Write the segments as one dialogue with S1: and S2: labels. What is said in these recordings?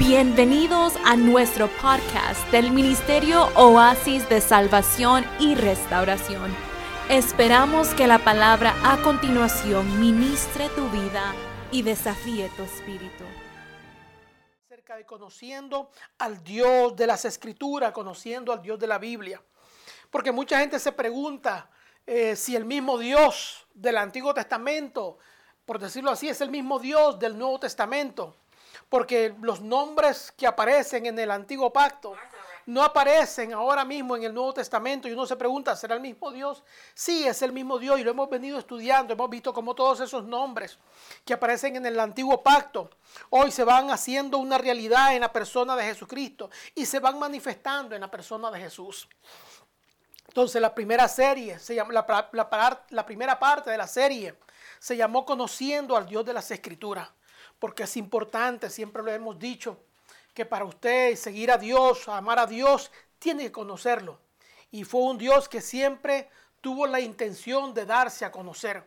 S1: Bienvenidos a nuestro podcast del Ministerio Oasis de Salvación y Restauración. Esperamos que la palabra a continuación ministre tu vida y desafíe tu espíritu.
S2: Conociendo al Dios de las Escrituras, conociendo al Dios de la Biblia. Porque mucha gente se pregunta eh, si el mismo Dios del Antiguo Testamento, por decirlo así, es el mismo Dios del Nuevo Testamento porque los nombres que aparecen en el antiguo pacto no aparecen ahora mismo en el Nuevo Testamento y uno se pregunta, ¿será el mismo Dios? Sí, es el mismo Dios y lo hemos venido estudiando, hemos visto cómo todos esos nombres que aparecen en el antiguo pacto hoy se van haciendo una realidad en la persona de Jesucristo y se van manifestando en la persona de Jesús. Entonces la primera serie, se llama, la, la primera parte de la serie se llamó Conociendo al Dios de las Escrituras porque es importante, siempre lo hemos dicho, que para usted seguir a Dios, amar a Dios, tiene que conocerlo. Y fue un Dios que siempre tuvo la intención de darse a conocer.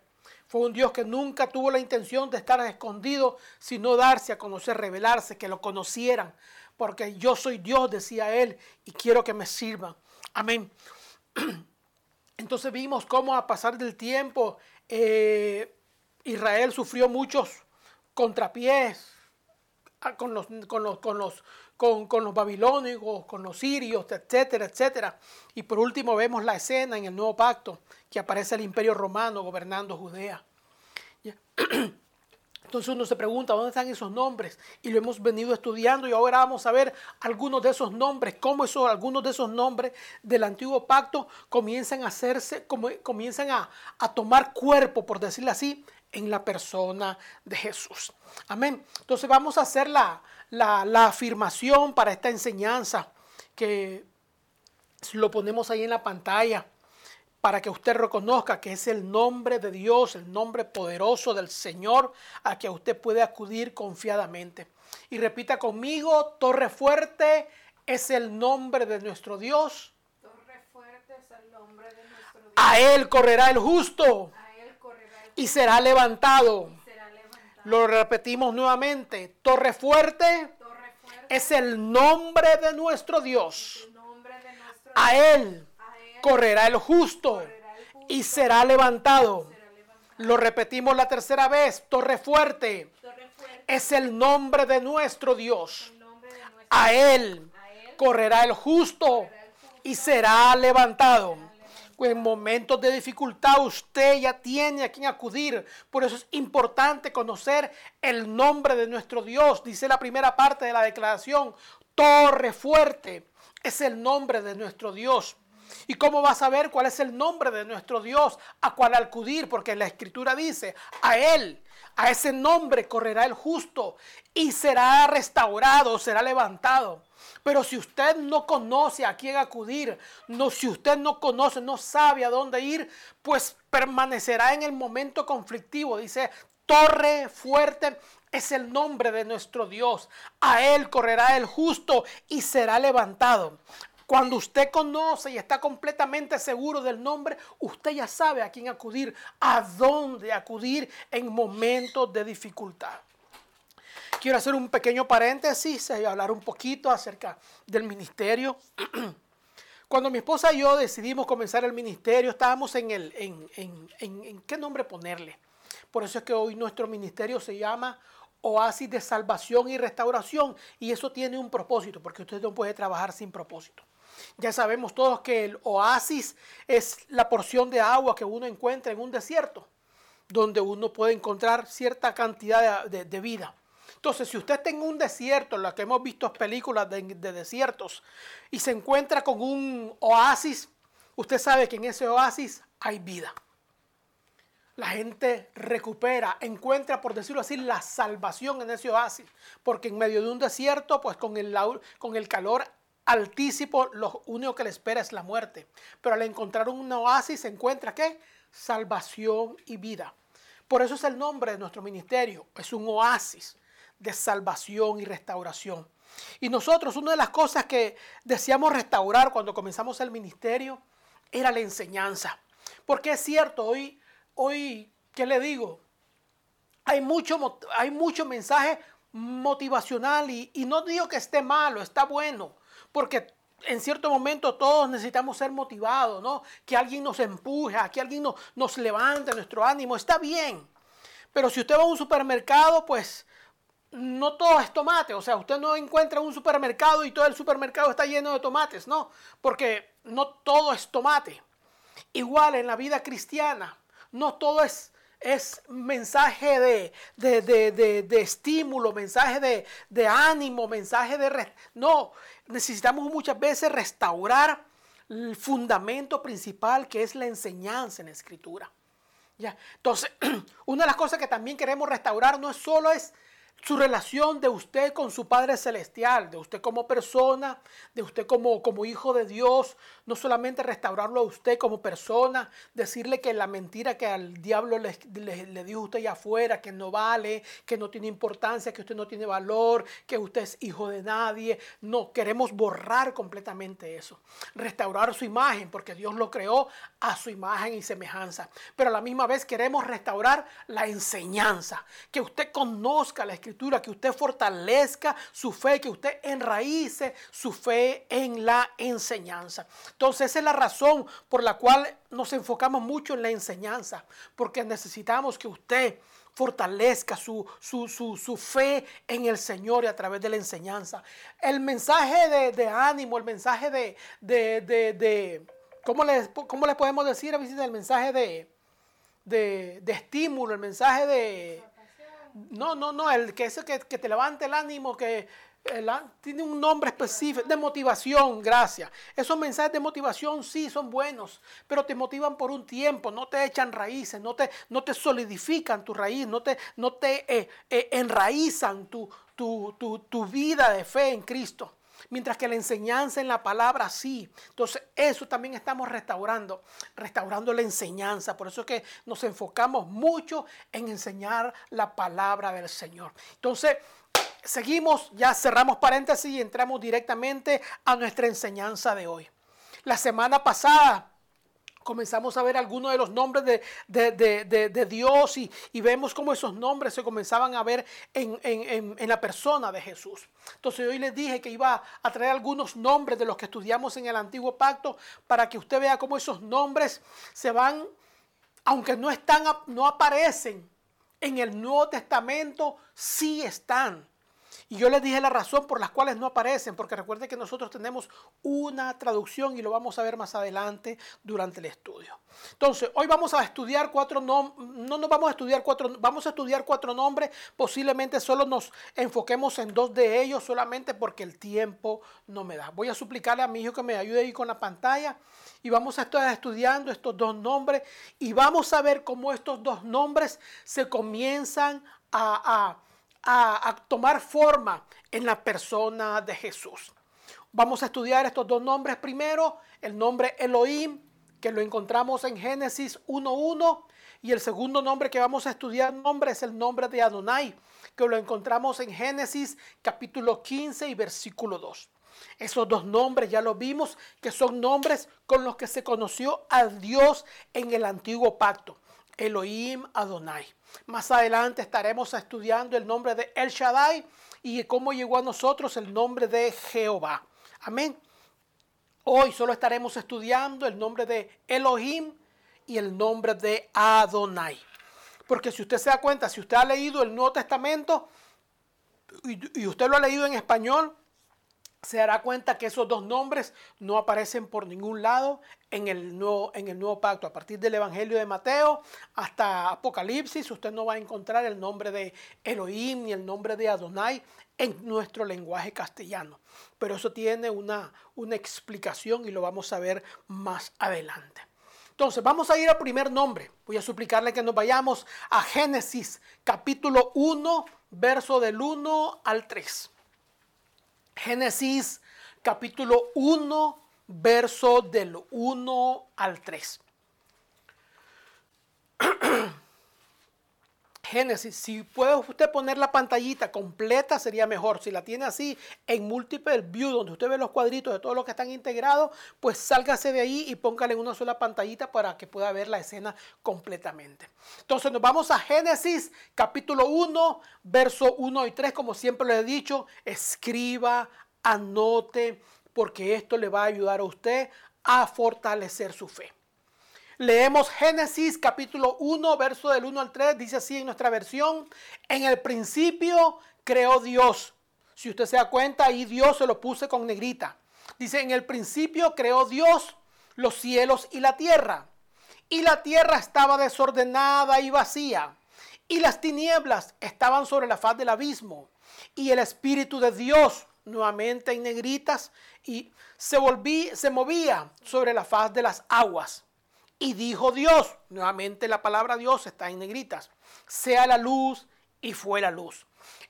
S2: Fue un Dios que nunca tuvo la intención de estar escondido, sino darse a conocer, revelarse, que lo conocieran. Porque yo soy Dios, decía él, y quiero que me sirvan. Amén. Entonces vimos cómo a pasar del tiempo eh, Israel sufrió muchos contrapiés ah, con los, con los, con los, con, los babilónicos, con los sirios, etcétera, etcétera. Y por último vemos la escena en el nuevo pacto que aparece el imperio romano gobernando Judea. Entonces uno se pregunta, ¿dónde están esos nombres? Y lo hemos venido estudiando y ahora vamos a ver algunos de esos nombres, cómo esos, algunos de esos nombres del antiguo pacto comienzan a hacerse, comienzan a, a tomar cuerpo, por decirlo así, en la persona de Jesús. Amén. Entonces vamos a hacer la, afirmación para esta enseñanza que lo ponemos ahí en la pantalla para que usted reconozca que es el nombre de Dios, el nombre poderoso del Señor a que usted puede acudir confiadamente. Y repita conmigo, Torre Fuerte es el nombre de nuestro Dios. Torre Fuerte es el nombre de nuestro Dios. A Él correrá el justo y será levantado. Lo repetimos nuevamente. Torre fuerte, es el nombre de nuestro Dios. A él, correrá el justo, y será levantado. Lo repetimos la tercera vez. Torre fuerte, es el nombre de nuestro Dios. A él, correrá el justo, y será levantado en momentos de dificultad usted ya tiene a quien acudir. Por eso es importante conocer el nombre de nuestro Dios. Dice la primera parte de la declaración, torre fuerte es el nombre de nuestro Dios. ¿Y cómo va a saber cuál es el nombre de nuestro Dios a cuál acudir? Porque la escritura dice, a Él, a ese nombre correrá el justo y será restaurado, será levantado. Pero si usted no conoce a quién acudir, no, si usted no conoce, no sabe a dónde ir, pues permanecerá en el momento conflictivo. Dice, torre fuerte es el nombre de nuestro Dios. A él correrá el justo y será levantado. Cuando usted conoce y está completamente seguro del nombre, usted ya sabe a quién acudir, a dónde acudir en momentos de dificultad quiero hacer un pequeño paréntesis y hablar un poquito acerca del ministerio. Cuando mi esposa y yo decidimos comenzar el ministerio, estábamos en el, en, en, en, qué nombre ponerle. Por eso es que hoy nuestro ministerio se llama Oasis de Salvación y Restauración y eso tiene un propósito, porque usted no puede trabajar sin propósito. Ya sabemos todos que el oasis es la porción de agua que uno encuentra en un desierto, donde uno puede encontrar cierta cantidad de, vida. Entonces, si usted está en un desierto, en la que hemos visto películas de, desiertos, y se encuentra con un oasis, usted sabe que en ese oasis hay vida. La gente recupera, encuentra, por decirlo así, la salvación en ese oasis. Porque en medio de un desierto, pues con el, con el calor altísimo, lo único que le espera es la muerte. Pero al encontrar un oasis, se encuentra qué? Salvación y vida. Por eso es el nombre de nuestro ministerio. Es un oasis de salvación y restauración. Y nosotros, una de las cosas que deseamos restaurar cuando comenzamos el ministerio era la enseñanza. Porque es cierto, hoy, hoy ¿qué le digo? Hay mucho, hay mucho mensaje motivacional y, no digo que esté malo, está bueno, porque en cierto momento todos necesitamos ser motivados, ¿no? Que alguien nos empuje, que alguien nos, nos levante nuestro ánimo, está bien. Pero si usted va a un supermercado, pues no todo es tomate. O sea, usted no encuentra un supermercado y todo el supermercado está lleno de tomates, no, porque no todo es tomate. Igual en la vida cristiana, no todo es es mensaje de, de, estímulo, mensaje de, ánimo, mensaje de... No, necesitamos muchas veces restaurar el fundamento principal que es la enseñanza en la escritura. ¿Ya? Entonces, una de las cosas que también queremos restaurar no es solo es su relación de usted con su Padre Celestial, de usted como persona, de usted como, como hijo de Dios, no solamente restaurarlo a usted como persona, decirle que la mentira que al diablo le, le, dio usted allá afuera, que no vale, que no tiene importancia, que usted no tiene valor, que usted es hijo de nadie. No, queremos borrar completamente eso. Restaurar su imagen, porque Dios lo creó a su imagen y semejanza. Pero a la misma vez queremos restaurar la enseñanza, que usted conozca la escritura que usted fortalezca su fe, que usted enraíce su fe en la enseñanza. Entonces esa es la razón por la cual nos enfocamos mucho en la enseñanza, porque necesitamos que usted fortalezca su, su, fe en el Señor y a través de la enseñanza. El mensaje de, ánimo, el mensaje de, de, de, ¿cómo, le, ¿cómo le podemos decir a visita? El mensaje de, estímulo, el mensaje de, no, no, no, el que ese que, te levante el ánimo, que tiene un nombre específico, de motivación, gracias. Esos mensajes de motivación sí son buenos, pero te motivan por un tiempo, no te echan raíces, no te, no te solidifican tu raíz, no te, no te eh, eh, enraizan tu, tu, tu vida de fe en Cristo mientras que la enseñanza en la palabra sí. Entonces, eso también estamos restaurando, restaurando la enseñanza. Por eso es que nos enfocamos mucho en enseñar la palabra del Señor. Entonces, seguimos, ya cerramos paréntesis y entramos directamente a nuestra enseñanza de hoy. La semana pasada comenzamos a ver algunos de los nombres de, Dios y, vemos cómo esos nombres se comenzaban a ver en, la persona de Jesús. Entonces hoy les dije que iba a traer algunos nombres de los que estudiamos en el antiguo pacto para que usted vea cómo esos nombres se van, aunque no están, no aparecen en el Nuevo Testamento, sí están. Y yo les dije la razón por las cuales no aparecen, porque recuerden que nosotros tenemos una traducción y lo vamos a ver más adelante durante el estudio. Entonces, hoy vamos a estudiar cuatro nombres, no nos vamos a estudiar cuatro, vamos a estudiar cuatro nombres, posiblemente solo nos enfoquemos en dos de ellos solamente porque el tiempo no me da. Voy a suplicarle a mi hijo que me ayude ahí con la pantalla y vamos a estar estudiando estos dos nombres y vamos a ver cómo estos dos nombres se comienzan a a, tomar forma en la persona de Jesús. Vamos a estudiar estos dos nombres primero, el nombre Elohim, que lo encontramos en Génesis 1.1, y el segundo nombre que vamos a estudiar nombre es el nombre de Adonai, que lo encontramos en Génesis capítulo 15 y versículo 2. Esos dos nombres ya lo vimos, que son nombres con los que se conoció a Dios en el antiguo pacto. Elohim Adonai. Más adelante estaremos estudiando el nombre de El Shaddai y cómo llegó a nosotros el nombre de Jehová. Amén. Hoy solo estaremos estudiando el nombre de Elohim y el nombre de Adonai. Porque si usted se da cuenta, si usted ha leído el Nuevo Testamento y, usted lo ha leído en español, se dará cuenta que esos dos nombres no aparecen por ningún lado en el, nuevo, en el nuevo pacto. A partir del Evangelio de Mateo hasta Apocalipsis, usted no va a encontrar el nombre de Elohim ni el nombre de Adonai en nuestro lenguaje castellano. Pero eso tiene una, una explicación y lo vamos a ver más adelante. Entonces, vamos a ir al primer nombre. Voy a suplicarle que nos vayamos a Génesis capítulo 1, verso del 1 al 3. Génesis capítulo 1, verso del 1 al 3. Génesis, si puede usted poner la pantallita completa sería mejor. Si la tiene así en multiple view, donde usted ve los cuadritos de todos los que están integrados, pues sálgase de ahí y póngale en una sola pantallita para que pueda ver la escena completamente. Entonces nos vamos a Génesis capítulo 1, verso 1 y 3, como siempre le he dicho, escriba, anote, porque esto le va a ayudar a usted a fortalecer su fe. Leemos Génesis capítulo 1, verso del 1 al 3, dice así en nuestra versión, en el principio creó Dios. Si usted se da cuenta, ahí Dios se lo puse con negrita. Dice, en el principio creó Dios los cielos y la tierra. Y la tierra estaba desordenada y vacía. Y las tinieblas estaban sobre la faz del abismo. Y el Espíritu de Dios, nuevamente en negritas, y se, volví, se movía sobre la faz de las aguas. Y dijo Dios, nuevamente la palabra Dios está en negritas, sea la luz y fue la luz.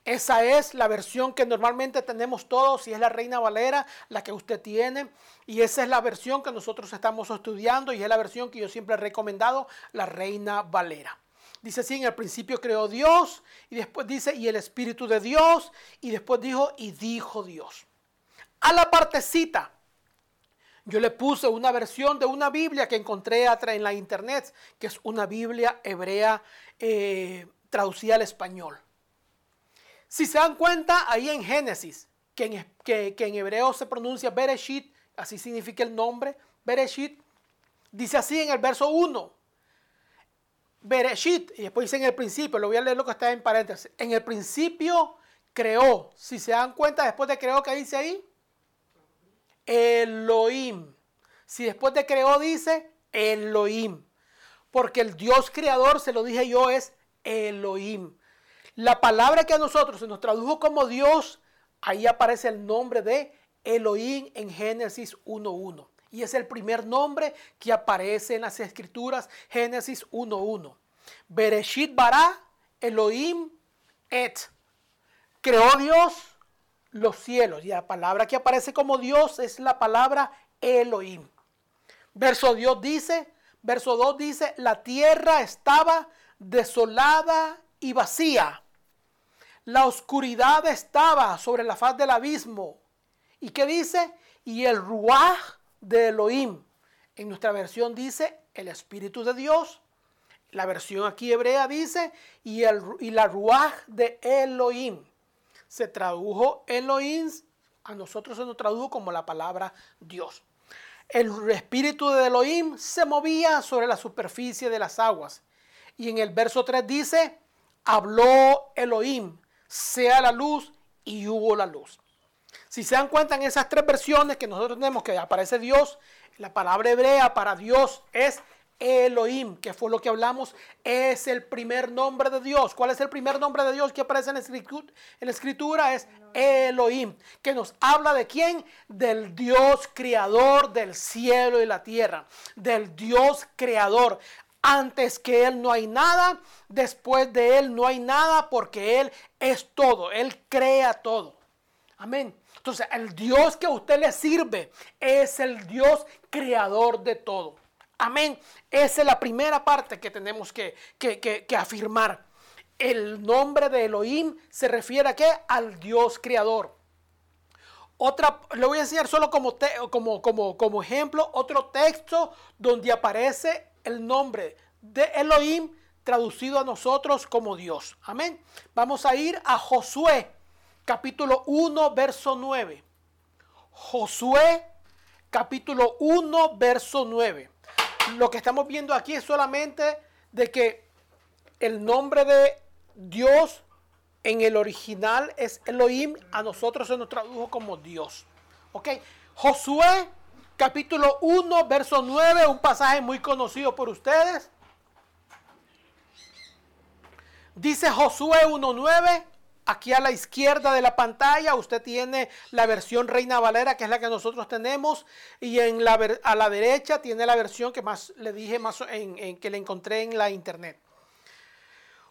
S2: Esa es la versión que normalmente tenemos todos y es la Reina Valera, la que usted tiene. Y esa es la versión que nosotros estamos estudiando y es la versión que yo siempre he recomendado, la Reina Valera. Dice así, en el principio creó Dios y después dice, y el Espíritu de Dios, y después dijo, y dijo Dios. A la partecita yo le puse una versión de una Biblia que encontré en la internet, que es una Biblia hebrea eh, traducida al español. Si se dan cuenta, ahí en Génesis, que en, hebreo se pronuncia Bereshit, así significa el nombre, Bereshit, dice así en el verso 1. Bereshit, y después dice en el principio, lo voy a leer lo que está en paréntesis. En el principio creó. Si se dan cuenta, después de creó, ¿qué dice ahí? Elohim. Si después de creó dice Elohim. Porque el Dios creador, se lo dije yo, es Elohim. La palabra que a nosotros se nos tradujo como Dios, ahí aparece el nombre de Elohim en Génesis 1.1. Y es el primer nombre que aparece en las escrituras, Génesis 1.1. Bereshit bara Elohim et. Creó Dios los cielos. Y la palabra que aparece como Dios es la palabra Elohim. Verso Dios dice, verso 2 dice, la tierra estaba desolada y vacía. La oscuridad estaba sobre la faz del abismo. ¿Y qué dice? Y el ruaj de Elohim. En nuestra versión dice el Espíritu de Dios. La versión aquí hebrea dice y, el, y la ruaj de Elohim se tradujo Elohim, a nosotros se nos tradujo como la palabra Dios. El espíritu de Elohim se movía sobre la superficie de las aguas. Y en el verso 3 dice, habló Elohim, sea la luz y hubo la luz. Si se dan cuenta en esas tres versiones que nosotros tenemos que aparece Dios, la palabra hebrea para Dios es Elohim, que fue lo que hablamos, es el primer nombre de Dios. ¿Cuál es el primer nombre de Dios que aparece en la escritura? Es Elohim, que nos habla de quién? Del Dios creador del cielo y la tierra, del Dios creador. Antes que Él no hay nada, después de Él no hay nada, porque Él es todo, Él crea todo. Amén. Entonces, el Dios que a usted le sirve es el Dios creador de todo. Amén. Esa es la primera parte que tenemos que, afirmar. El nombre de Elohim se refiere a qué? Al Dios creador. Otra, le voy a enseñar solo como, como, como, como ejemplo otro texto donde aparece el nombre de Elohim traducido a nosotros como Dios. Amén. Vamos a ir a Josué, capítulo 1, verso 9. Josué, capítulo 1, verso 9 lo que estamos viendo aquí es solamente de que el nombre de Dios en el original es Elohim, a nosotros se nos tradujo como Dios. ¿Ok? Josué capítulo 1, verso 9, un pasaje muy conocido por ustedes. Dice Josué 1.9, Aquí a la izquierda de la pantalla usted tiene la versión Reina Valera, que es la que nosotros tenemos, y en a la derecha tiene la versión que más le dije más en, que le encontré en la internet.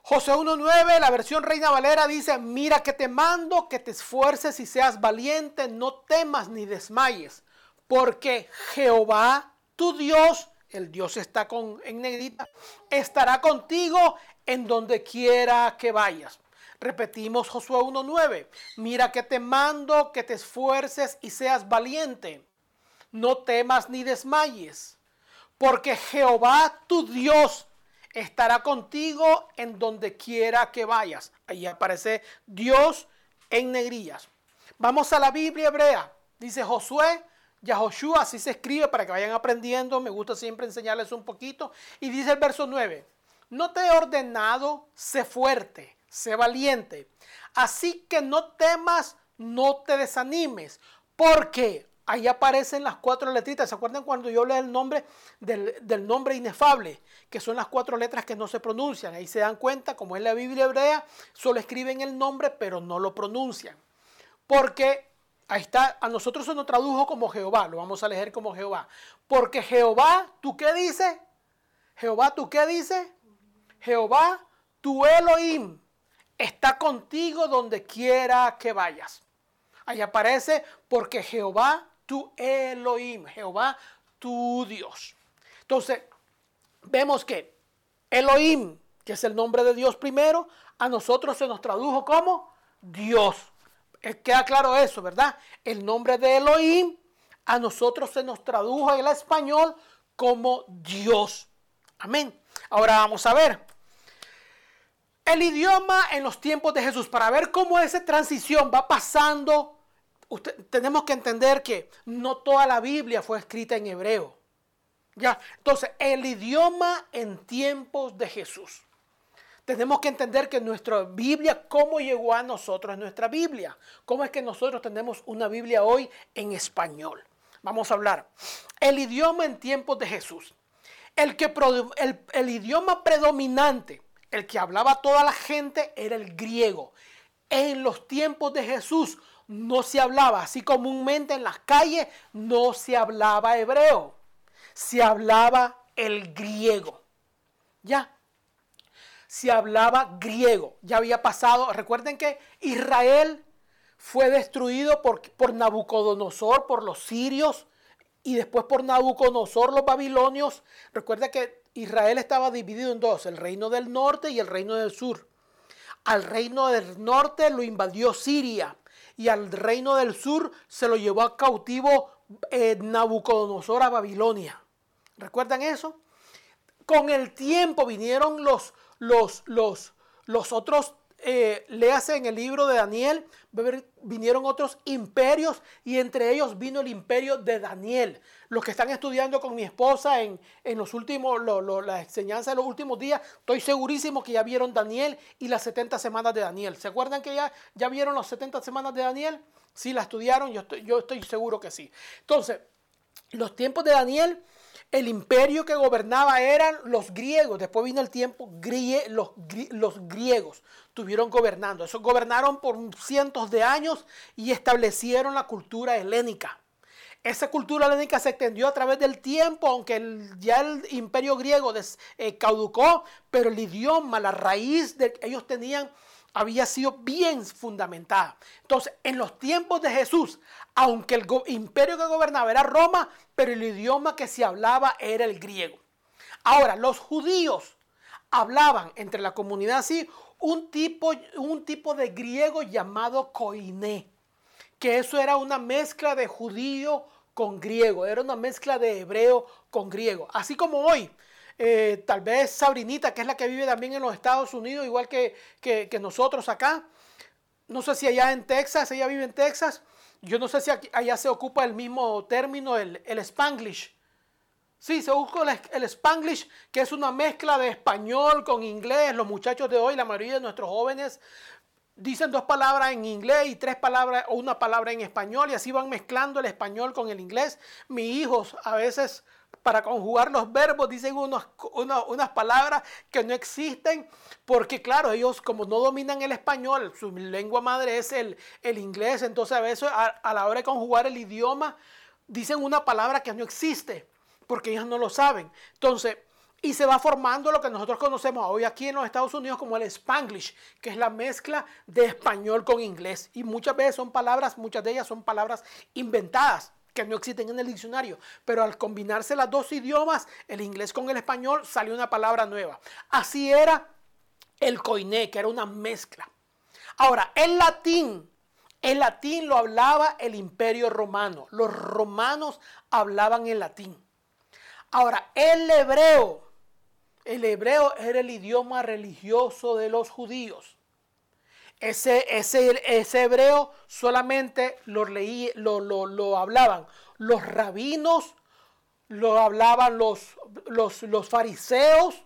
S2: José 1.9, la versión Reina Valera dice, mira que te mando, que te esfuerces y seas valiente, no temas ni desmayes, porque Jehová, tu Dios, el Dios está con, en negrita, estará contigo en donde quiera que vayas. Repetimos Josué 1.9. Mira que te mando que te esfuerces y seas valiente. No temas ni desmayes, porque Jehová tu Dios estará contigo en donde quiera que vayas. Ahí aparece Dios en negrillas. Vamos a la Biblia hebrea. Dice Josué, Yahoshua, así se escribe para que vayan aprendiendo. Me gusta siempre enseñarles un poquito. Y dice el verso 9, no te he ordenado, sé fuerte sé valiente. Así que no temas, no te desanimes, porque ahí aparecen las cuatro letritas. ¿Se acuerdan cuando yo leo el nombre del, nombre inefable? Que son las cuatro letras que no se pronuncian. Ahí se dan cuenta, como es la Biblia hebrea, solo escriben el nombre, pero no lo pronuncian. Porque ahí está, a nosotros se nos tradujo como Jehová, lo vamos a leer como Jehová. Porque Jehová, ¿tú qué dices? Jehová, ¿tú qué dices? Jehová, tu Elohim, está contigo donde quiera que vayas. Ahí aparece porque Jehová tu Elohim, Jehová tu Dios. Entonces, vemos que Elohim, que es el nombre de Dios primero, a nosotros se nos tradujo como Dios. Eh, queda claro eso, ¿verdad? El nombre de Elohim a nosotros se nos tradujo en el español como Dios. Amén. Ahora vamos a ver. El idioma en los tiempos de Jesús, para ver cómo esa transición va pasando, tenemos que entender que no toda la Biblia fue escrita en hebreo. Ya, entonces, el idioma en tiempos de Jesús. Tenemos que entender que nuestra Biblia, cómo llegó a nosotros nuestra Biblia. ¿Cómo es que nosotros tenemos una Biblia hoy en español? Vamos a hablar. El idioma en tiempos de Jesús. El, que, el idioma predominante el que hablaba toda la gente era el griego. En los tiempos de Jesús no se hablaba, así comúnmente en las calles no se hablaba hebreo, se hablaba el griego. Ya, se hablaba griego. Ya había pasado, recuerden que Israel fue destruido por, por Nabucodonosor, por los sirios, y después por Nabucodonosor, los babilonios. Recuerda que Israel estaba dividido en dos, el reino del norte y el reino del sur. Al reino del norte lo invadió Siria y al reino del sur se lo llevó a cautivo eh, Nabucodonosor a Babilonia. ¿Recuerdan eso? Con el tiempo vinieron los, los, los, los otros eh, léase en el libro de Daniel, vinieron otros imperios y entre ellos vino el imperio de Daniel. Los que están estudiando con mi esposa en, los últimos, la enseñanza de los últimos días, estoy segurísimo que ya vieron Daniel y las 70 semanas de Daniel. ¿Se acuerdan que ya, ya vieron las 70 semanas de Daniel? Sí, la estudiaron, yo yo estoy seguro que sí. Entonces, los tiempos de Daniel el imperio que gobernaba eran los griegos. Después vino el tiempo, los, los griegos estuvieron gobernando. Esos gobernaron por cientos de años y establecieron la cultura helénica. Esa cultura helénica se extendió a través del tiempo, aunque ya el imperio griego eh, caducó, pero el idioma, la raíz de ellos tenían había sido bien fundamentada. Entonces, en los tiempos de Jesús, aunque el imperio que gobernaba era Roma, pero el idioma que se hablaba era el griego. Ahora, los judíos hablaban entre la comunidad así un tipo, un tipo de griego llamado koiné, que eso era una mezcla de judío con griego, era una mezcla de hebreo con griego. Así como hoy, eh, tal vez Sabrinita, que es la que vive también en los Estados Unidos, igual que, nosotros acá. No sé si allá en Texas, ella vive en Texas. Yo no sé si allá se ocupa el mismo término, el, el Spanglish. Sí, se usa el, el, Spanglish, que es una mezcla de español con inglés. Los muchachos de hoy, la mayoría de nuestros jóvenes, dicen dos palabras en inglés y tres palabras o una palabra en español y así van mezclando el español con el inglés. Mis hijos a veces para conjugar los verbos dicen unos, unas palabras que no existen, porque claro, ellos como no dominan el español, su lengua madre es el, el inglés, entonces a veces a, la hora de conjugar el idioma dicen una palabra que no existe, porque ellos no lo saben. Entonces, y se va formando lo que nosotros conocemos hoy aquí en los Estados Unidos como el Spanglish, que es la mezcla de español con inglés. Y muchas veces son palabras, muchas de ellas son palabras inventadas que no existen en el diccionario, pero al combinarse las dos idiomas, el inglés con el español, salió una palabra nueva. Así era el koiné, que era una mezcla. Ahora, el latín, el latín lo hablaba el imperio romano. Los romanos hablaban el latín. Ahora, el hebreo, el hebreo era el idioma religioso de los judíos. Ese, ese, ese hebreo solamente lo, leí, lo, lo, hablaban los rabinos, lo hablaban los, los, los fariseos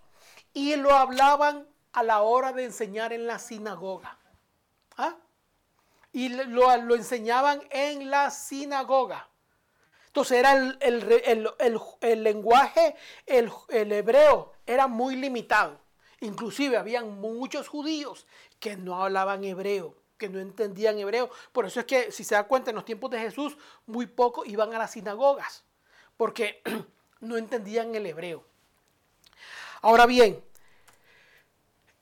S2: y lo hablaban a la hora de enseñar en la sinagoga. ¿Ah? Y lo, lo, enseñaban en la sinagoga. Entonces era el, el, el, el lenguaje, el, hebreo, era muy limitado. Inclusive habían muchos judíos que no hablaban hebreo, que no entendían hebreo. Por eso es que, si se da cuenta, en los tiempos de Jesús, muy pocos iban a las sinagogas, porque no entendían el hebreo. Ahora bien,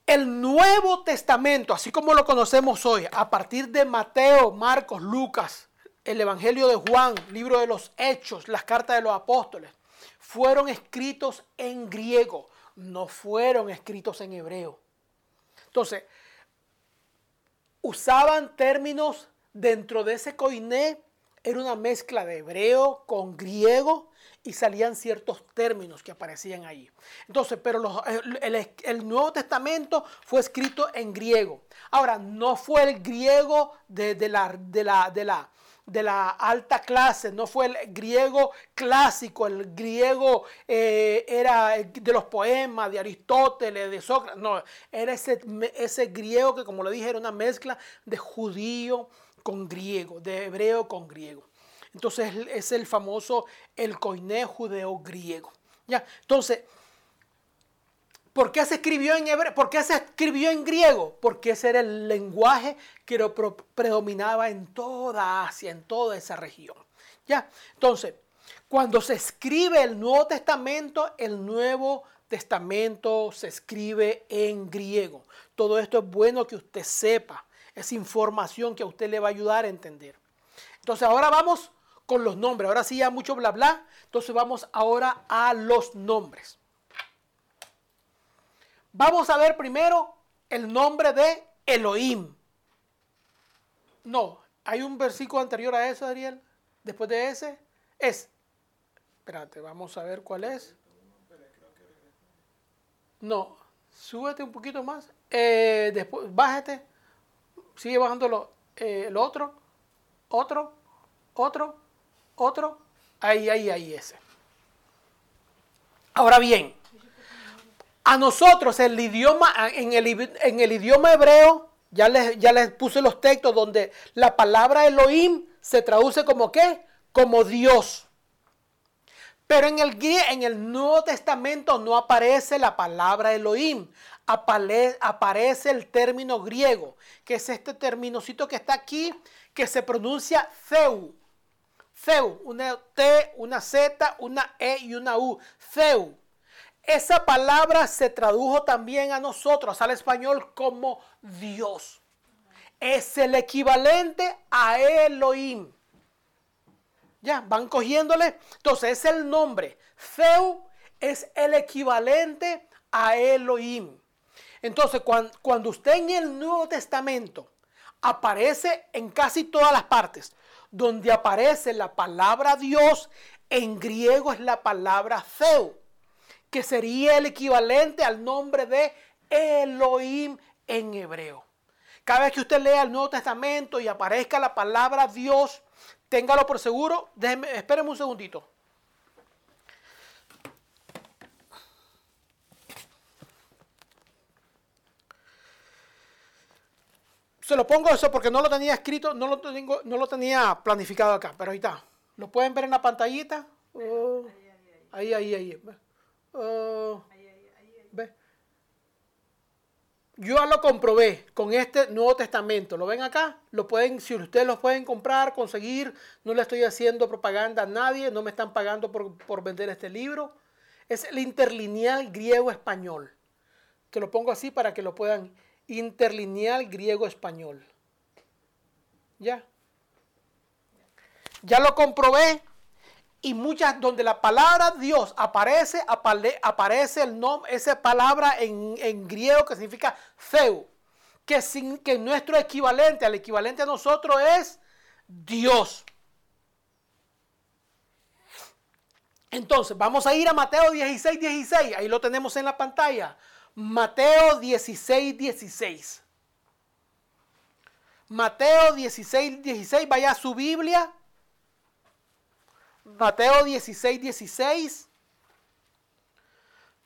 S2: el Nuevo Testamento, así como lo conocemos hoy, a partir de Mateo, Marcos, Lucas, el Evangelio de Juan, libro de los Hechos, las cartas de los apóstoles, fueron escritos en griego, no fueron escritos en hebreo. Entonces, usaban términos dentro de ese coiné, era una mezcla de hebreo con griego y salían ciertos términos que aparecían ahí. Entonces, pero el, Nuevo Testamento fue escrito en griego. Ahora, no fue el griego de, la, de, la, de la de la alta clase, no fue el griego clásico, el griego eh, era de los poemas de Aristóteles, de Sócrates, no, era ese, ese griego que como lo dije era una mezcla de judío con griego, de hebreo con griego. Entonces es el famoso el coiné judeo griego. ¿ya? Entonces, ¿Por qué se escribió en hebreo? ¿Por qué se escribió en griego? Porque ese era el lenguaje que predominaba en toda Asia, en toda esa región. ¿Ya? Entonces, cuando se escribe el Nuevo Testamento, el Nuevo Testamento se escribe en griego. Todo esto es bueno que usted sepa. Es información que a usted le va a ayudar a entender. Entonces, ahora vamos con los nombres. Ahora sí ya mucho bla bla. Entonces vamos ahora a los nombres. Vamos a ver primero el nombre de Elohim. No, hay un versículo anterior a eso, Ariel. Después de ese es. Espérate, vamos a ver cuál es. No, súbete un poquito más. Eh, después, bájate. Sigue bajando eh, el otro, otro, otro, otro. Ahí, ahí, ahí, ese. Ahora bien, a nosotros el idioma, en el, idioma hebreo, ya les, ya les puse los textos donde la palabra Elohim se traduce como qué? Como Dios. Pero en el, en el Nuevo Testamento no aparece la palabra Elohim, aparece el término griego, que es este terminocito que está aquí, que se pronuncia Zeu. Zeu, una T, una Z, una E y una U. Zeu. Esa palabra se tradujo también a nosotros, al español, como Dios. Es el equivalente a Elohim. Ya, van cogiéndole. Entonces es el nombre. Zeu es el equivalente a Elohim. Entonces, cuando, cuando usted en el Nuevo Testamento aparece en casi todas las partes, donde aparece la palabra Dios, en griego es la palabra Zeu que sería el equivalente al nombre de Elohim en hebreo. Cada vez que usted lea el Nuevo Testamento y aparezca la palabra Dios, téngalo por seguro. Déjeme, espéreme un segundito. Se lo pongo eso porque no lo tenía escrito, no lo, tengo, no lo tenía planificado acá, pero ahí está. ¿Lo pueden ver en la pantallita? ahí, ahí. ahí. Oh, Yo ya lo comprobé con este Nuevo Testamento. ¿Lo ven acá? Lo pueden, si ustedes lo pueden comprar, conseguir. No le estoy haciendo propaganda a nadie. No me están pagando por, por vender este libro. Es el interlineal griego-español. Que lo pongo así para que lo puedan. Interlineal griego-español. ¿Ya? Ya lo comprobé y muchas donde la palabra Dios aparece, aparece el nombre, esa palabra en, griego que significa Zeu, que, sin, que nuestro equivalente, al equivalente a nosotros es Dios. Entonces, vamos a ir a Mateo 16, 16. Ahí lo tenemos en la pantalla. Mateo 16, 16. Mateo 16, 16. Vaya a su Biblia. Mateo 16, 16.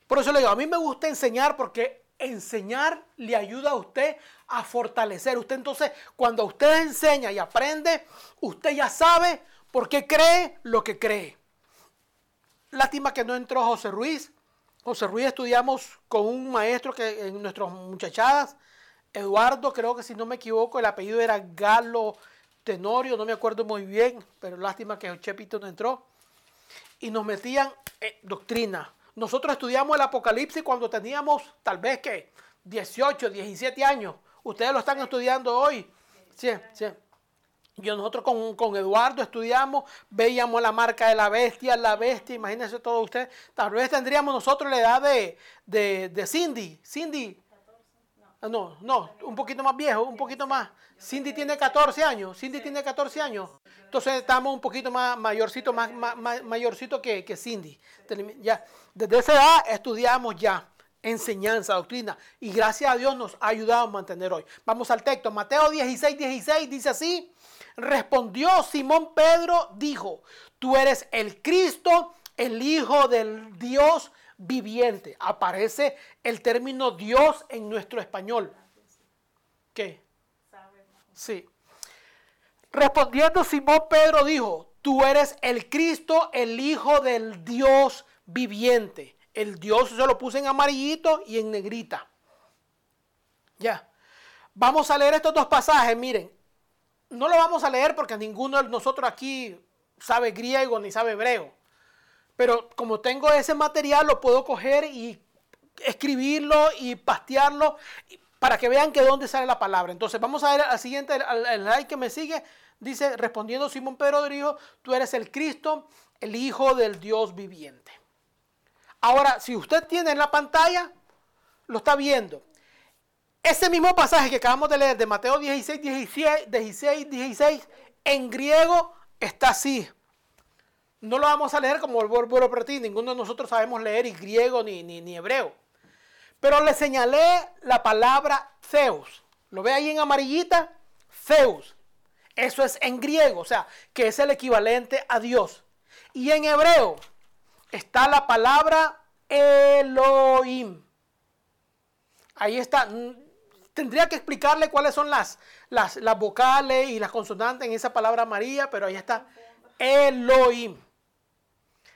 S2: Por eso le digo, a mí me gusta enseñar porque enseñar le ayuda a usted a fortalecer. Usted entonces, cuando usted enseña y aprende, usted ya sabe por qué cree lo que cree. Lástima que no entró José Ruiz. José Ruiz estudiamos con un maestro que en nuestras muchachadas, Eduardo, creo que si no me equivoco, el apellido era Galo Tenorio, no me acuerdo muy bien, pero lástima que Chepito no entró. Y nos metían doctrina. Nosotros estudiamos el Apocalipsis cuando teníamos tal vez que 18, 17 años. Ustedes lo están estudiando hoy. Sí, sí. Yo nosotros con, Eduardo estudiamos, veíamos la marca de la bestia, la bestia, imagínense todo usted. Tal vez tendríamos nosotros la edad de, de, de Cindy. Cindy, no, no, un poquito más viejo, un poquito más. Cindy tiene 14 años, Cindy tiene 14 años. Entonces estamos un poquito más mayorcito, más, mayorcito que, que, Cindy. Ya, desde esa edad estudiamos ya enseñanza, doctrina. Y gracias a Dios nos ha ayudado a mantener hoy. Vamos al texto. Mateo 16, 16 dice así. Respondió Simón Pedro, dijo, tú eres el Cristo, el Hijo del Dios viviente. Aparece el término Dios en nuestro español. ¿Qué? Sí. Respondiendo Simón Pedro dijo, tú eres el Cristo, el Hijo del Dios viviente. El Dios se lo puse en amarillito y en negrita. Ya. Vamos a leer estos dos pasajes, miren. No lo vamos a leer porque ninguno de nosotros aquí sabe griego ni sabe hebreo. Pero como tengo ese material, lo puedo coger y escribirlo y pastearlo para que vean que dónde sale la palabra. Entonces vamos a ver al siguiente, el like que me sigue. Dice, respondiendo Simón Pedro dijo, tú eres el Cristo, el Hijo del Dios viviente. Ahora, si usted tiene en la pantalla, lo está viendo. Ese mismo pasaje que acabamos de leer de Mateo 16, 16, 16, 16 en griego está así. No lo vamos a leer como el ti. Ninguno de nosotros sabemos leer ni griego ni, ni, hebreo. Pero le señalé la palabra Zeus. ¿Lo ve ahí en amarillita? Zeus. Eso es en griego, o sea, que es el equivalente a Dios. Y en hebreo está la palabra Elohim. Ahí está. Tendría que explicarle cuáles son las, las, las vocales y las consonantes en esa palabra María, pero ahí está Elohim.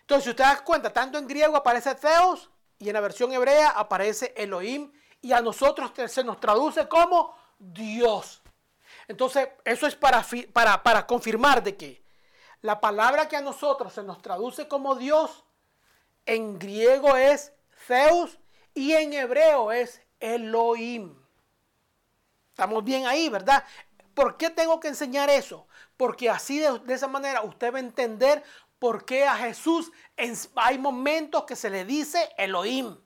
S2: Entonces, si usted da cuenta, tanto en griego aparece Theos y en la versión hebrea aparece Elohim y a nosotros se nos traduce como Dios. Entonces, eso es para, para, para confirmar de que la palabra que a nosotros se nos traduce como Dios, en griego es Zeus y en hebreo es Elohim. Estamos bien ahí, ¿verdad? ¿Por qué tengo que enseñar eso? Porque así de, esa manera usted va a entender por qué a Jesús hay momentos que se le dice Elohim.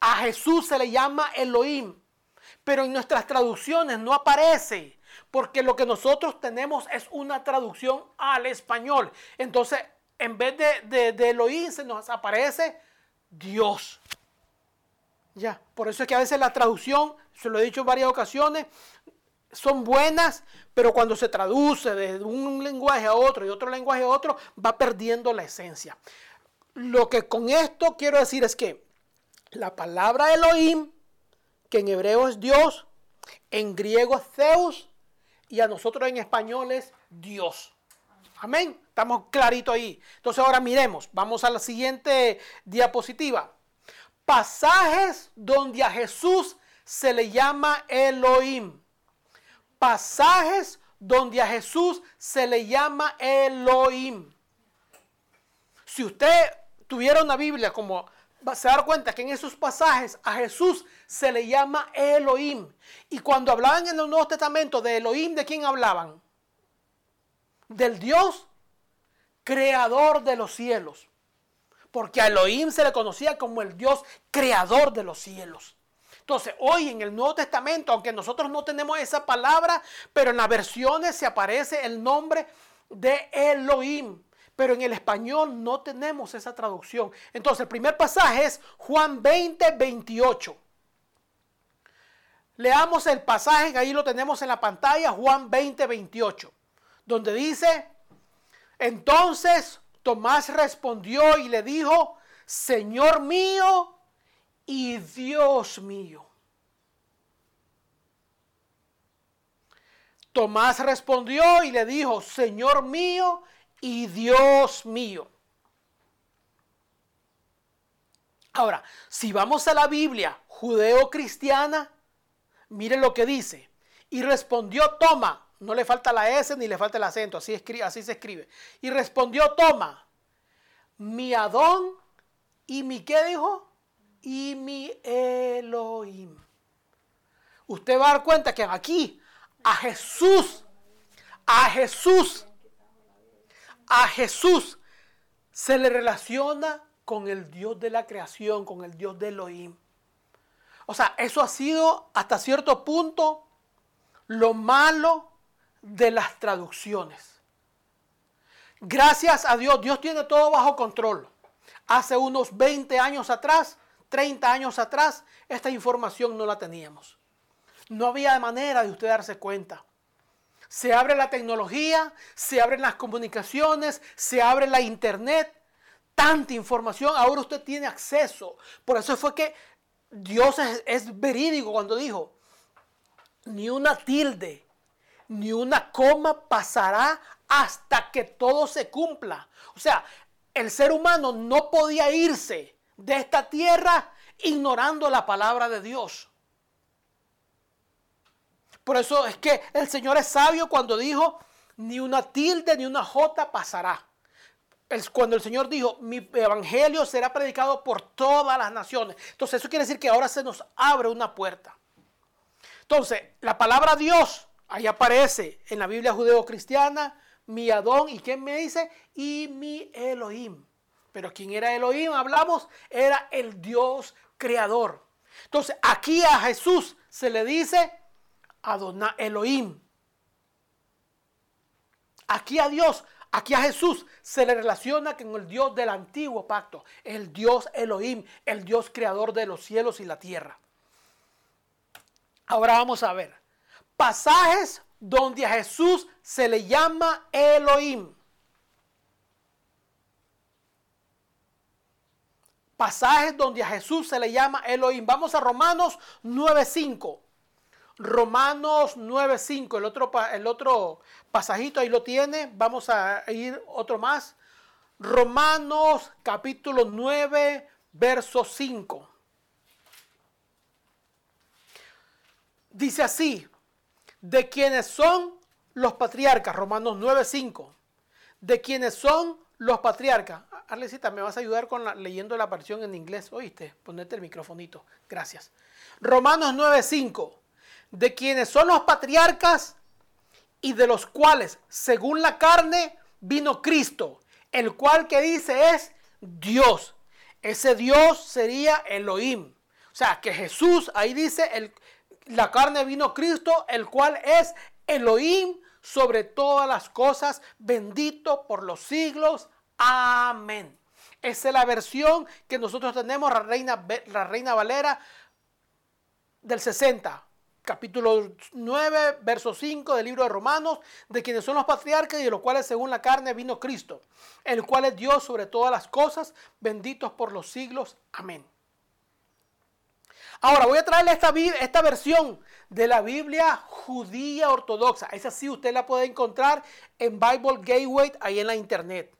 S2: A Jesús se le llama Elohim, pero en nuestras traducciones no aparece, porque lo que nosotros tenemos es una traducción al español. Entonces, en vez de, de, Elohim se nos aparece Dios. Ya, por eso es que a veces la traducción, se lo he dicho en varias ocasiones, son buenas, pero cuando se traduce de un lenguaje a otro y otro lenguaje a otro, va perdiendo la esencia. Lo que con esto quiero decir es que la palabra Elohim, que en hebreo es Dios, en griego es Zeus y a nosotros en español es Dios. Amén. Estamos clarito ahí. Entonces ahora miremos, vamos a la siguiente diapositiva. Pasajes donde a Jesús se le llama Elohim pasajes donde a Jesús se le llama Elohim. Si usted tuviera una Biblia como se dar cuenta que en esos pasajes a Jesús se le llama Elohim. Y cuando hablaban en el Nuevo Testamento de Elohim, ¿de quién hablaban? Del Dios creador de los cielos. Porque a Elohim se le conocía como el Dios creador de los cielos. Entonces, hoy en el Nuevo Testamento, aunque nosotros no tenemos esa palabra, pero en las versiones se aparece el nombre de Elohim. Pero en el español no tenemos esa traducción. Entonces, el primer pasaje es Juan 20, 28. Leamos el pasaje, ahí lo tenemos en la pantalla, Juan 20, 28, donde dice, entonces Tomás respondió y le dijo, Señor mío y Dios mío. Tomás respondió y le dijo, Señor mío y Dios mío. Ahora, si vamos a la Biblia judeo-cristiana, mire lo que dice. Y respondió Toma, no le falta la S ni le falta el acento, así, así se escribe. Y respondió Toma, mi Adón y mi qué dijo? Y mi Elohim. Usted va a dar cuenta que aquí a Jesús, a Jesús, a Jesús se le relaciona con el Dios de la creación, con el Dios de Elohim. O sea, eso ha sido hasta cierto punto lo malo de las traducciones. Gracias a Dios, Dios tiene todo bajo control. Hace unos 20 años atrás, 30 años atrás, esta información no la teníamos. No había manera de usted darse cuenta. Se abre la tecnología, se abren las comunicaciones, se abre la internet. Tanta información, ahora usted tiene acceso. Por eso fue que Dios es, verídico cuando dijo, ni una tilde, ni una coma pasará hasta que todo se cumpla. O sea, el ser humano no podía irse de esta tierra ignorando la palabra de Dios. Por eso es que el Señor es sabio cuando dijo, ni una tilde ni una jota pasará. Cuando el Señor dijo, mi evangelio será predicado por todas las naciones. Entonces eso quiere decir que ahora se nos abre una puerta. Entonces, la palabra Dios, ahí aparece en la Biblia judeo-cristiana, mi Adón, ¿y quién me dice? Y mi Elohim. Pero ¿quién era Elohim? Hablamos, era el Dios creador. Entonces, aquí a Jesús se le dice Adonai Elohim. Aquí a Dios, aquí a Jesús se le relaciona con el Dios del antiguo pacto, el Dios Elohim, el Dios creador de los cielos y la tierra. Ahora vamos a ver pasajes donde a Jesús se le llama Elohim. Pasajes donde a Jesús se le llama Elohim. Vamos a Romanos 9.5. Romanos 9.5, el otro, el otro pasajito ahí lo tiene. Vamos a ir otro más. Romanos capítulo 9, verso 5. Dice así, de quienes son los patriarcas, Romanos 9.5, de quienes son los patriarcas. Arlecita, me vas a ayudar con la, leyendo la versión en inglés, ¿oíste? Ponete el microfonito, gracias. Romanos 9.5 de quienes son los patriarcas y de los cuales, según la carne, vino Cristo, el cual que dice es Dios. Ese Dios sería Elohim. O sea, que Jesús, ahí dice, el, la carne vino Cristo, el cual es Elohim sobre todas las cosas, bendito por los siglos. Amén. Esa es la versión que nosotros tenemos, la Reina, la Reina Valera del 60 capítulo 9, verso 5 del libro de Romanos, de quienes son los patriarcas y de los cuales según la carne vino Cristo, el cual es Dios sobre todas las cosas, benditos por los siglos. Amén. Ahora voy a traerle esta, esta versión de la Biblia judía ortodoxa. Esa sí usted la puede encontrar en Bible Gateway, ahí en la internet.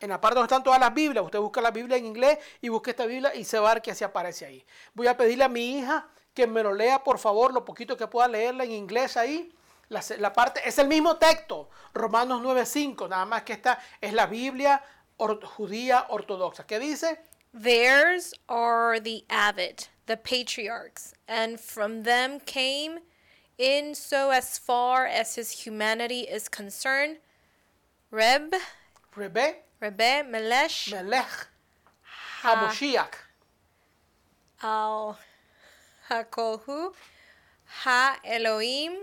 S2: En la parte donde están todas las Biblias, usted busca la Biblia en inglés y busca esta Biblia y se va a ver que así aparece ahí. Voy a pedirle a mi hija que me lo lea por favor, lo poquito que pueda leerla en inglés ahí. La, parte es el mismo texto, Romanos 9:5, nada más que esta es la Biblia judía ortodoxa. ¿Qué dice?
S3: Theirs are the avid, the patriarchs, and from them came, in so as far as his humanity is concerned, Reb,
S2: Rebe,
S3: Rebe, Melesh,
S2: Melech, Hamoshiach.
S3: Al Hakohu, Ha Elohim,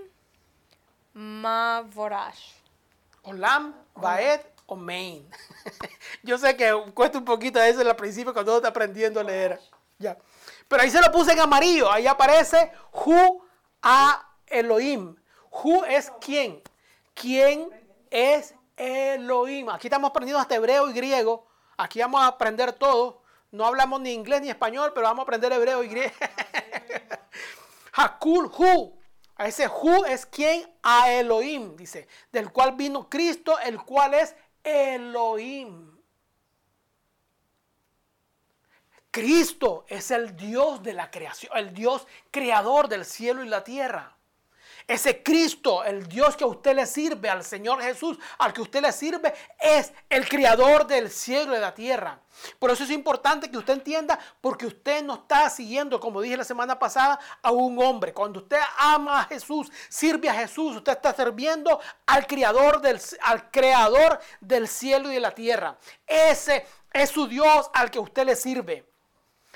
S3: Mavorash.
S2: Olam, Baed o Main. Yo sé que cuesta un poquito eso al principio cuando uno está aprendiendo a leer. Ya. Pero ahí se lo puse en amarillo. Ahí aparece Hu a Elohim. Hu es quién. ¿Quién es Elohim? Aquí estamos aprendiendo hasta hebreo y griego. Aquí vamos a aprender todo. No hablamos ni inglés ni español, pero vamos a aprender hebreo y griego. Hakul Hu. A ese Hu es quien a Elohim, dice, del cual vino Cristo, el cual es Elohim. Cristo es el Dios de la creación, el Dios creador del cielo y la tierra. Ese Cristo, el Dios que a usted le sirve, al Señor Jesús, al que usted le sirve, es el creador del cielo y de la tierra. Por eso es importante que usted entienda, porque usted no está siguiendo, como dije la semana pasada, a un hombre. Cuando usted ama a Jesús, sirve a Jesús, usted está sirviendo al creador del, al creador del cielo y de la tierra. Ese es su Dios al que usted le sirve.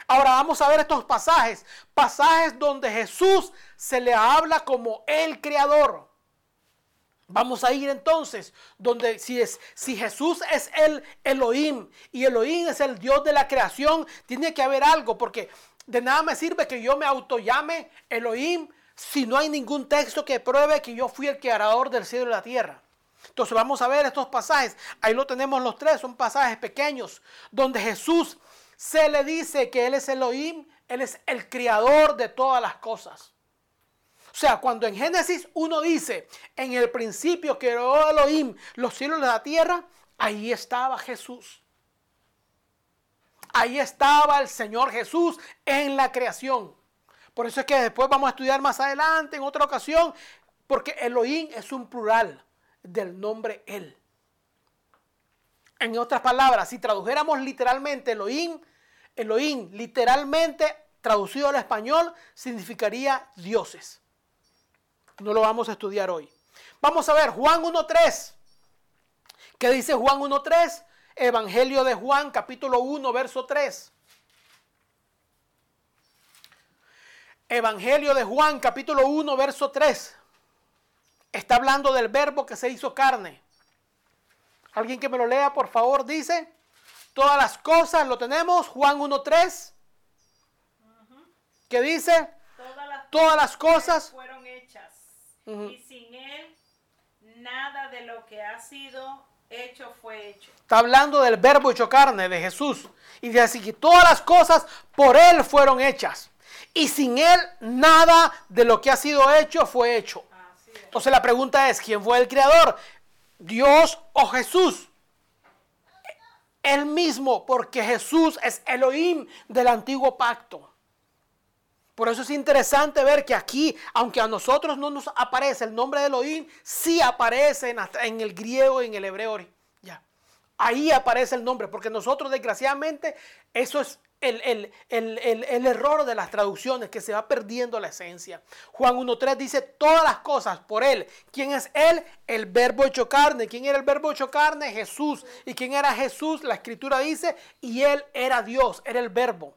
S2: Ahora vamos a ver estos pasajes, pasajes donde Jesús se le habla como el creador. Vamos a ir entonces donde si es si Jesús es el Elohim y Elohim es el Dios de la creación, tiene que haber algo porque de nada me sirve que yo me autollame Elohim si no hay ningún texto que pruebe que yo fui el creador del cielo y la tierra. Entonces vamos a ver estos pasajes. Ahí lo tenemos los tres, son pasajes pequeños donde Jesús se le dice que Él es Elohim, Él es el creador de todas las cosas. O sea, cuando en Génesis uno dice, en el principio creó Elohim los cielos y la tierra, ahí estaba Jesús. Ahí estaba el Señor Jesús en la creación. Por eso es que después vamos a estudiar más adelante, en otra ocasión, porque Elohim es un plural del nombre Él. En otras palabras, si tradujéramos literalmente Elohim, Elohim literalmente traducido al español significaría dioses. No lo vamos a estudiar hoy. Vamos a ver Juan 1.3. ¿Qué dice Juan 1.3? Evangelio de Juan capítulo 1 verso 3. Evangelio de Juan capítulo 1 verso 3. Está hablando del verbo que se hizo carne. Alguien que me lo lea, por favor, dice. Todas las cosas lo tenemos. Juan 1.3. ¿Qué dice?
S4: Todas
S2: Todas las cosas.
S4: fueron hechas. Y sin él, nada de lo que ha sido hecho fue hecho.
S2: Está hablando del verbo hecho carne de Jesús. Y dice así que todas las cosas por Él fueron hechas. Y sin Él nada de lo que ha sido hecho fue hecho. Entonces la pregunta es, ¿quién fue el creador? ¿Dios o Jesús? Él mismo, porque Jesús es Elohim del antiguo pacto. Por eso es interesante ver que aquí, aunque a nosotros no nos aparece el nombre de Elohim, sí aparece en, el griego y en el hebreo. Ya. Ahí aparece el nombre, porque nosotros desgraciadamente eso es el, el, el, el, error de las traducciones, que se va perdiendo la esencia. Juan 1.3 dice todas las cosas por Él. ¿Quién es Él? El verbo hecho carne. ¿Quién era el verbo hecho carne? Jesús. ¿Y quién era Jesús? La escritura dice, y Él era Dios, era el verbo.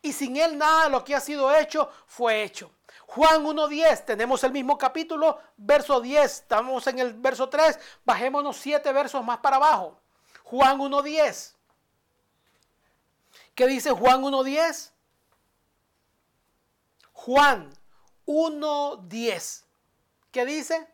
S2: Y sin Él nada de lo que ha sido hecho fue hecho. Juan 1.10, tenemos el mismo capítulo, verso 10, estamos en el verso 3, bajémonos siete versos más para abajo. Juan 1.10. ¿Qué dice Juan 1.10? Juan 1.10. ¿Qué dice?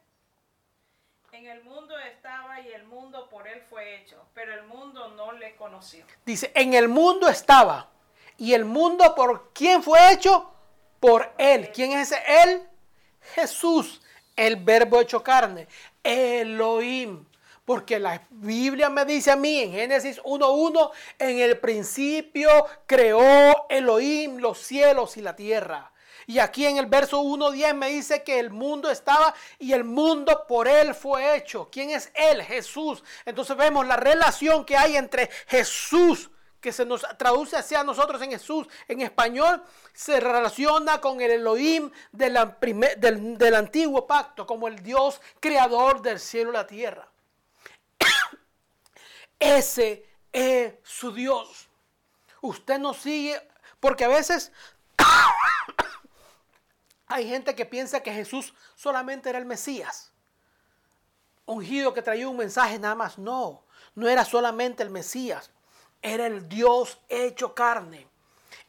S4: En el mundo estaba y el mundo por él fue hecho, pero el mundo no le conoció.
S2: Dice, en el mundo estaba. ¿Y el mundo por quién fue hecho? Por él. ¿Quién es ese él? Jesús, el verbo hecho carne. Elohim. Porque la Biblia me dice a mí en Génesis 1.1, en el principio creó Elohim los cielos y la tierra. Y aquí en el verso 1.10 me dice que el mundo estaba y el mundo por él fue hecho. ¿Quién es él? Jesús. Entonces vemos la relación que hay entre Jesús, que se nos traduce hacia nosotros en Jesús en español, se relaciona con el Elohim de primer- del, del antiguo pacto, como el Dios creador del cielo y la tierra. Ese es su Dios. Usted no sigue, porque a veces hay gente que piensa que Jesús solamente era el Mesías. Ungido que traía un mensaje nada más. No, no era solamente el Mesías. Era el Dios hecho carne.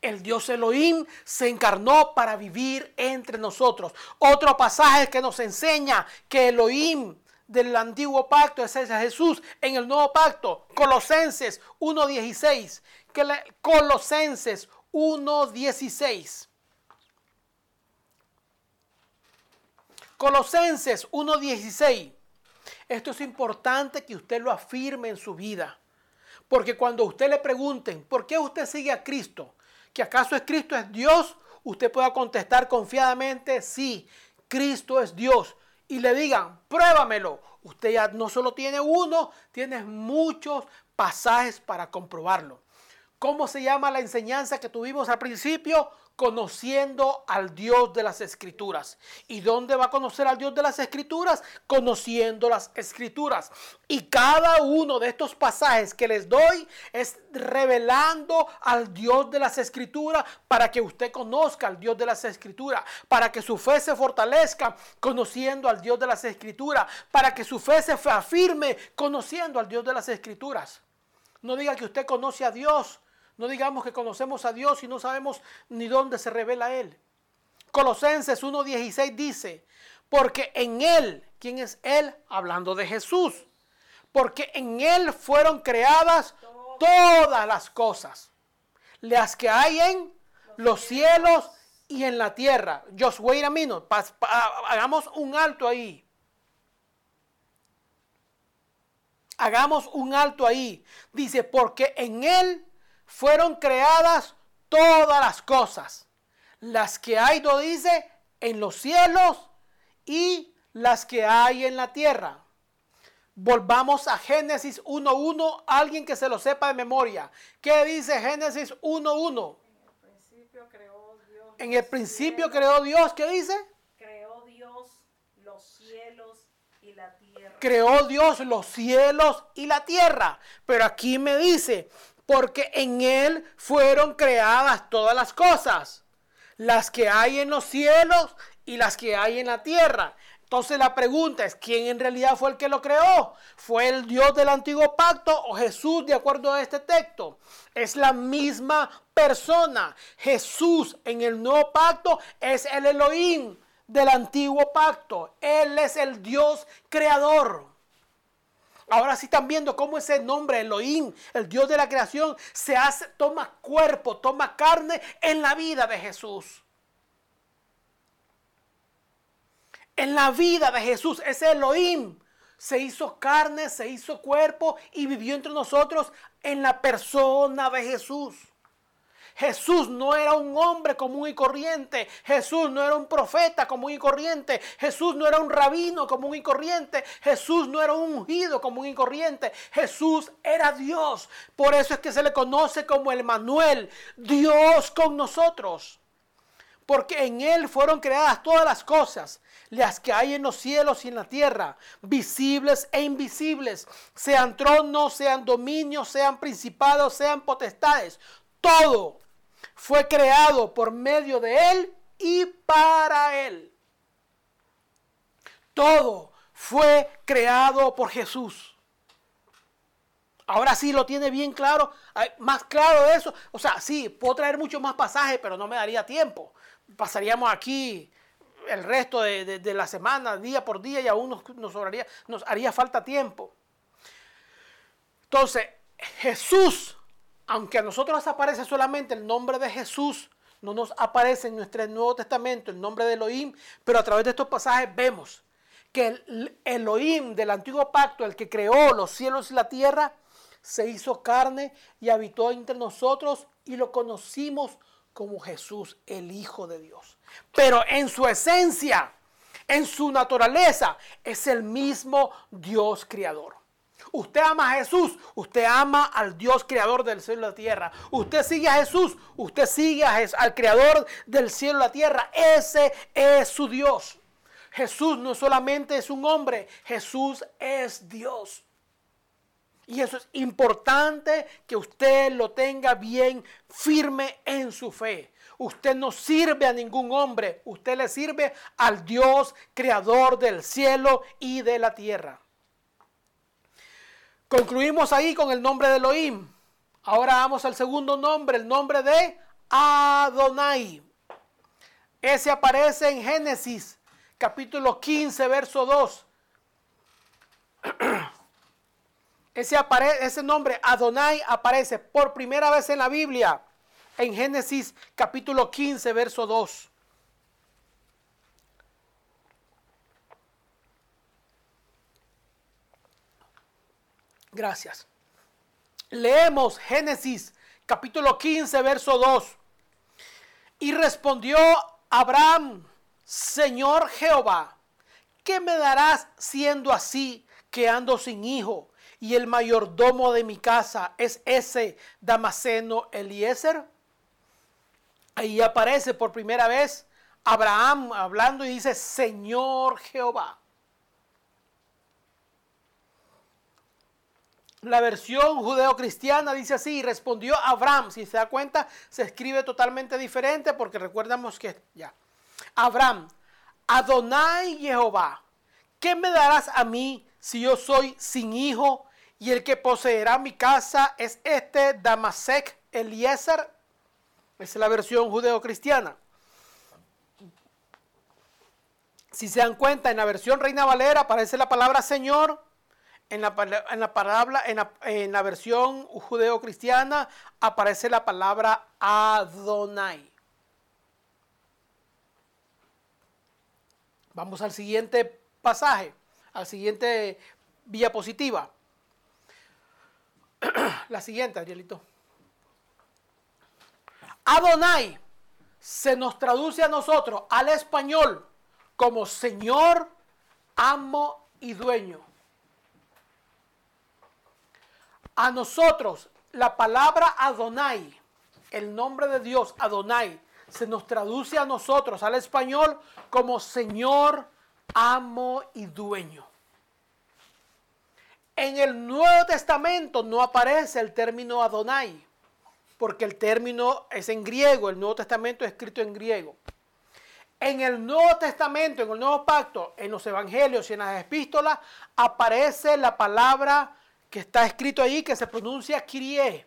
S2: El Dios Elohim se encarnó para vivir entre nosotros. Otro pasaje que nos enseña que Elohim del antiguo pacto es ese Jesús en el nuevo pacto. Colosenses 1.16. Colosenses 1.16. Colosenses 1.16. Esto es importante que usted lo afirme en su vida. Porque cuando usted le pregunten, ¿por qué usted sigue a Cristo? ¿Que acaso es Cristo es Dios? Usted pueda contestar confiadamente, sí, Cristo es Dios. Y le digan, pruébamelo. Usted ya no solo tiene uno, tiene muchos pasajes para comprobarlo. ¿Cómo se llama la enseñanza que tuvimos al principio? Conociendo al Dios de las Escrituras. ¿Y dónde va a conocer al Dios de las Escrituras? Conociendo las Escrituras. Y cada uno de estos pasajes que les doy es revelando al Dios de las Escrituras para que usted conozca al Dios de las Escrituras, para que su fe se fortalezca conociendo al Dios de las Escrituras, para que su fe se afirme conociendo al Dios de las Escrituras. No diga que usted conoce a Dios no digamos que conocemos a Dios y no sabemos ni dónde se revela Él. Colosenses 1.16 dice, porque en Él, ¿quién es Él? Hablando de Jesús. Porque en Él fueron creadas todas las cosas, las que hay en los cielos y en la tierra. Just wait a hagamos un alto ahí. Hagamos un alto ahí. Dice, porque en Él fueron creadas todas las cosas, las que hay, lo dice, en los cielos y las que hay en la tierra. Volvamos a Génesis 1.1, alguien que se lo sepa de memoria. ¿Qué dice Génesis 1.1? En el principio creó Dios, ¿qué dice?
S4: Creó Dios los cielos y la tierra.
S2: Creó Dios los cielos y la tierra. Pero aquí me dice, porque en Él fueron creadas todas las cosas, las que hay en los cielos y las que hay en la tierra. Entonces la pregunta es, ¿quién en realidad fue el que lo creó? ¿Fue el Dios del antiguo pacto o Jesús de acuerdo a este texto? Es la misma persona. Jesús en el nuevo pacto es el Elohim del antiguo pacto. Él es el Dios creador. Ahora sí están viendo cómo ese nombre, Elohim, el Dios de la creación, se hace, toma cuerpo, toma carne en la vida de Jesús. En la vida de Jesús, ese Elohim se hizo carne, se hizo cuerpo y vivió entre nosotros en la persona de Jesús. Jesús no era un hombre común y corriente. Jesús no era un profeta común y corriente. Jesús no era un rabino común y corriente. Jesús no era un ungido común y corriente. Jesús era Dios. Por eso es que se le conoce como el Manuel, Dios con nosotros. Porque en Él fueron creadas todas las cosas, las que hay en los cielos y en la tierra, visibles e invisibles, sean tronos, sean dominios, sean principados, sean potestades. Todo fue creado por medio de Él y para Él. Todo fue creado por Jesús. Ahora sí lo tiene bien claro, más claro de eso. O sea, sí, puedo traer muchos más pasajes, pero no me daría tiempo. Pasaríamos aquí el resto de, la semana, día por día, y aún nos, nos, nos haría falta tiempo. Entonces, Jesús aunque a nosotros nos aparece solamente el nombre de Jesús, no nos aparece en nuestro Nuevo Testamento el nombre de Elohim, pero a través de estos pasajes vemos que el Elohim del antiguo pacto, el que creó los cielos y la tierra, se hizo carne y habitó entre nosotros y lo conocimos como Jesús, el Hijo de Dios. Pero en su esencia, en su naturaleza, es el mismo Dios creador. Usted ama a Jesús, usted ama al Dios creador del cielo y la tierra. Usted sigue a Jesús, usted sigue al creador del cielo y la tierra. Ese es su Dios. Jesús no solamente es un hombre, Jesús es Dios. Y eso es importante que usted lo tenga bien firme en su fe. Usted no sirve a ningún hombre, usted le sirve al Dios creador del cielo y de la tierra. Concluimos ahí con el nombre de Elohim. Ahora vamos al segundo nombre, el nombre de Adonai. Ese aparece en Génesis capítulo 15, verso 2. Ese, nombre Adonai aparece por primera vez en la Biblia en Génesis capítulo 15, verso 2. Gracias. Leemos Génesis capítulo 15, verso 2. Y respondió Abraham, Señor Jehová, ¿qué me darás siendo así que ando sin hijo? Y el mayordomo de mi casa es ese Damaseno Eliezer. Ahí aparece por primera vez Abraham hablando y dice, Señor Jehová. La versión judeo-cristiana dice así, respondió Abraham. Si se da cuenta, se escribe totalmente diferente porque recuerdamos que ya. Abraham, Adonai Jehová, ¿qué me darás a mí si yo soy sin hijo y el que poseerá mi casa es este Damasek Eliezer? Esa es la versión judeo-cristiana. Si se dan cuenta, en la versión Reina Valera aparece la palabra Señor en la, palabra, en la, versión judeo-cristiana aparece la palabra Adonai. Vamos al siguiente pasaje, al siguiente diapositiva. La siguiente, Arielito. Adonai se nos traduce a nosotros al español como Señor, amo y dueño. A nosotros, la palabra Adonai, el nombre de Dios, Adonai, se nos traduce a nosotros al español como Señor, amo y dueño. En el Nuevo Testamento no aparece el término Adonai, porque el término es en griego, el Nuevo Testamento es escrito en griego. En el Nuevo Testamento, en el Nuevo Pacto, en los Evangelios y en las epístolas, aparece la palabra que está escrito ahí que se pronuncia Kyrie,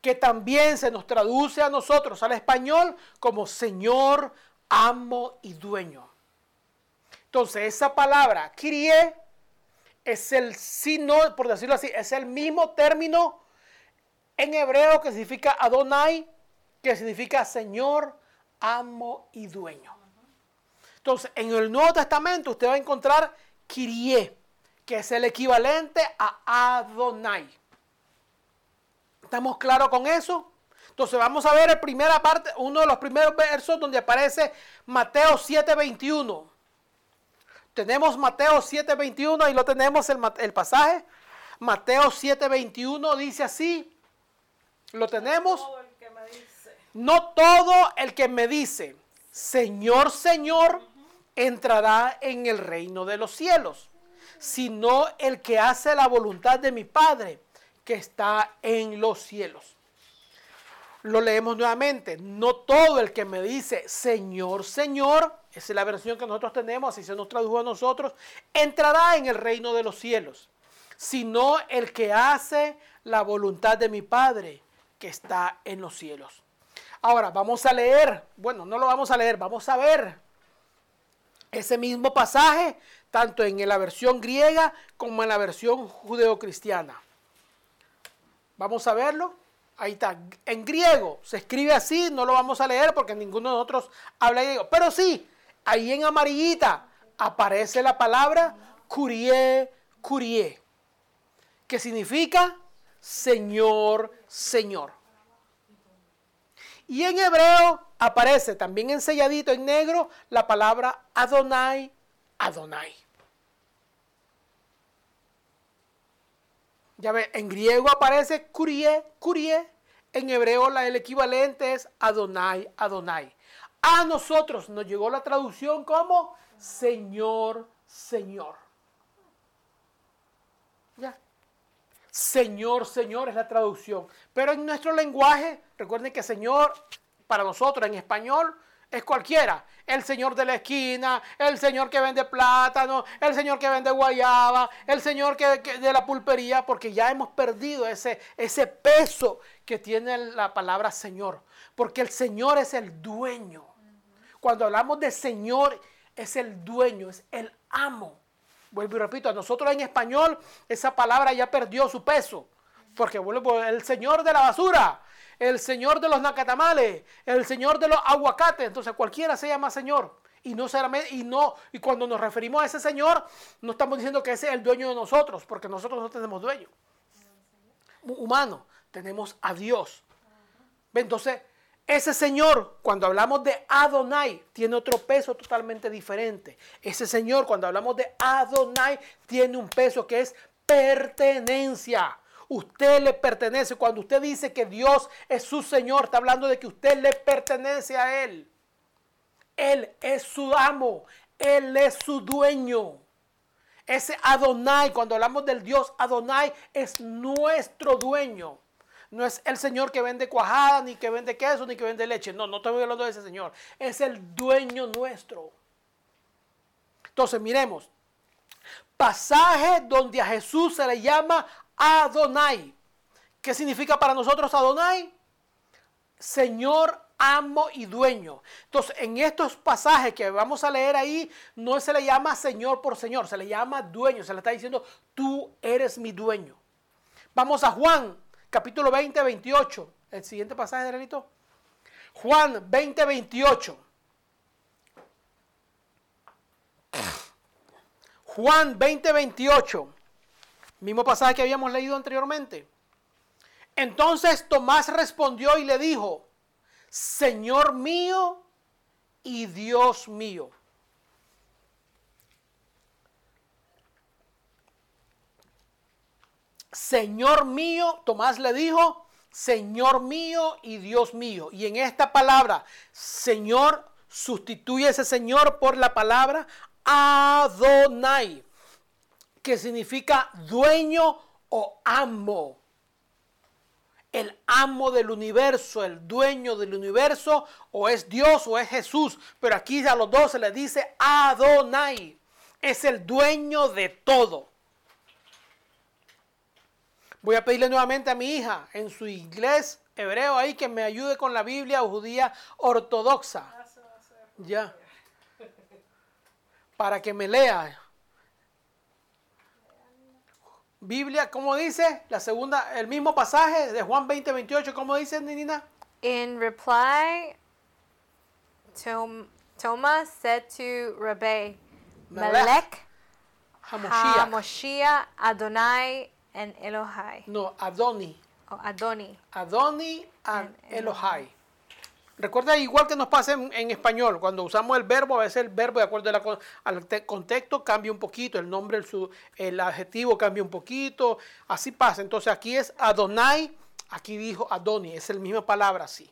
S2: que también se nos traduce a nosotros al español como Señor, amo y dueño. Entonces, esa palabra Kyrie es el sino, por decirlo así, es el mismo término en hebreo que significa Adonai, que significa Señor, amo y dueño. Entonces, en el Nuevo Testamento usted va a encontrar Kyrie que es el equivalente a Adonai. ¿Estamos claros con eso? Entonces vamos a ver el primera parte, uno de los primeros versos donde aparece Mateo 7:21. Tenemos Mateo 7:21, ahí lo tenemos el, el pasaje. Mateo 7:21 dice así. Lo tenemos. No todo el que me dice, Señor, Señor, entrará en el reino de los cielos sino el que hace la voluntad de mi Padre que está en los cielos. Lo leemos nuevamente. No todo el que me dice Señor, Señor, esa es la versión que nosotros tenemos, así se nos tradujo a nosotros, entrará en el reino de los cielos, sino el que hace la voluntad de mi Padre que está en los cielos. Ahora vamos a leer, bueno, no lo vamos a leer, vamos a ver ese mismo pasaje tanto en la versión griega como en la versión judeocristiana. Vamos a verlo. Ahí está. En griego se escribe así, no lo vamos a leer porque ninguno de nosotros habla griego. Pero sí, ahí en amarillita aparece la palabra curie, curie, que significa Señor, Señor. Y en hebreo aparece también enselladito en negro la palabra Adonai, Adonai. Ya ve, en griego aparece kurie, kurie. En hebreo la, el equivalente es Adonai, Adonai. A nosotros nos llegó la traducción como Señor, Señor. Ya. Señor, Señor es la traducción. Pero en nuestro lenguaje, recuerden que Señor, para nosotros en español, es cualquiera. El señor de la esquina, el señor que vende plátano, el señor que vende guayaba, el señor que, de la pulpería, porque ya hemos perdido ese, ese peso que tiene la palabra Señor. Porque el Señor es el dueño. Cuando hablamos de Señor, es el dueño, es el amo. Vuelvo y repito, a nosotros en español esa palabra ya perdió su peso. Porque vuelvo, el Señor de la basura, el Señor de los nacatamales, el Señor de los aguacates. Entonces cualquiera se llama Señor. Y no, y no, y cuando nos referimos a ese Señor, no estamos diciendo que ese es el dueño de nosotros, porque nosotros no tenemos dueño. Humano, tenemos a Dios. Entonces, ese Señor, cuando hablamos de Adonai, tiene otro peso totalmente diferente. Ese Señor, cuando hablamos de Adonai, tiene un peso que es pertenencia. Usted le pertenece. Cuando usted dice que Dios es su Señor, está hablando de que usted le pertenece a Él. Él es su amo. Él es su dueño. Ese Adonai, cuando hablamos del Dios Adonai, es nuestro dueño. No es el Señor que vende cuajada, ni que vende queso, ni que vende leche. No, no estoy hablando de ese Señor. Es el dueño nuestro. Entonces, miremos. Pasaje donde a Jesús se le llama Adonai. ¿Qué significa para nosotros Adonai? Señor, amo y dueño. Entonces, en estos pasajes que vamos a leer ahí, no se le llama Señor por Señor, se le llama dueño. Se le está diciendo, tú eres mi dueño. Vamos a Juan capítulo 20, 28. El siguiente pasaje, Danielito. Juan 20, 28. Juan 20, 28. Mismo pasaje que habíamos leído anteriormente. Entonces Tomás respondió y le dijo, Señor mío y Dios mío. Señor mío, Tomás le dijo, Señor mío y Dios mío. Y en esta palabra, Señor, sustituye ese Señor por la palabra Adonai, que significa dueño o amo. El amo del universo, el dueño del universo, o es Dios o es Jesús. Pero aquí a los dos se les dice Adonai. Es el dueño de todo. Voy a pedirle nuevamente a mi hija en su inglés hebreo ahí que me ayude con la Biblia judía ortodoxa. Ya. Para que me lea. Biblia, ¿cómo dice? La segunda, el mismo pasaje de Juan 20, 28, ¿cómo dice, Nina?
S3: In reply, Thomas said to Rabbi Melech, Hamoshiach Adonai en Elohai.
S2: No, Adoni.
S3: Oh, Adoni.
S2: Adoni and Elohai. Recuerda, igual que nos pasa en, español, cuando usamos el verbo, a veces el verbo, de acuerdo al contexto, cambia un poquito, el nombre, el, adjetivo cambia un poquito, así pasa. Entonces aquí es Adonai, aquí dijo Adoni, es la misma palabra, sí.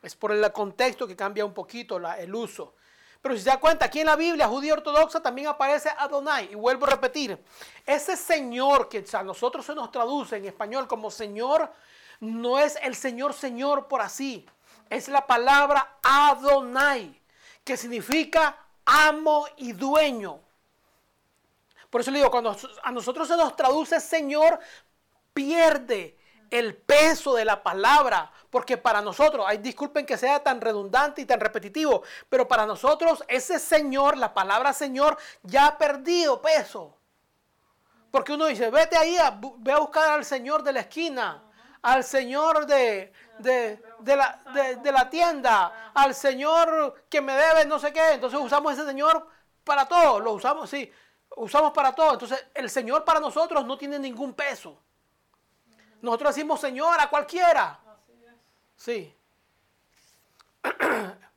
S2: Es por el contexto que cambia un poquito la, el uso. Pero si se da cuenta, aquí en la Biblia judía ortodoxa también aparece Adonai. Y vuelvo a repetir, ese Señor que a nosotros se nos traduce en español como Señor, no es el Señor Señor por así. Es la palabra Adonai, que significa amo y dueño. Por eso le digo, cuando a nosotros se nos traduce Señor, pierde el peso de la palabra, porque para nosotros, ay, disculpen que sea tan redundante y tan repetitivo, pero para nosotros ese Señor, la palabra Señor, ya ha perdido peso. Porque uno dice, vete ahí, ve a buscar al Señor de la esquina, al Señor de, de, la, de, la, tienda, al Señor que me debe no sé qué. Entonces usamos ese Señor para todo, lo usamos, sí, usamos para todo. Entonces el Señor para nosotros no tiene ningún peso. Nosotros decimos Señor a cualquiera. Sí.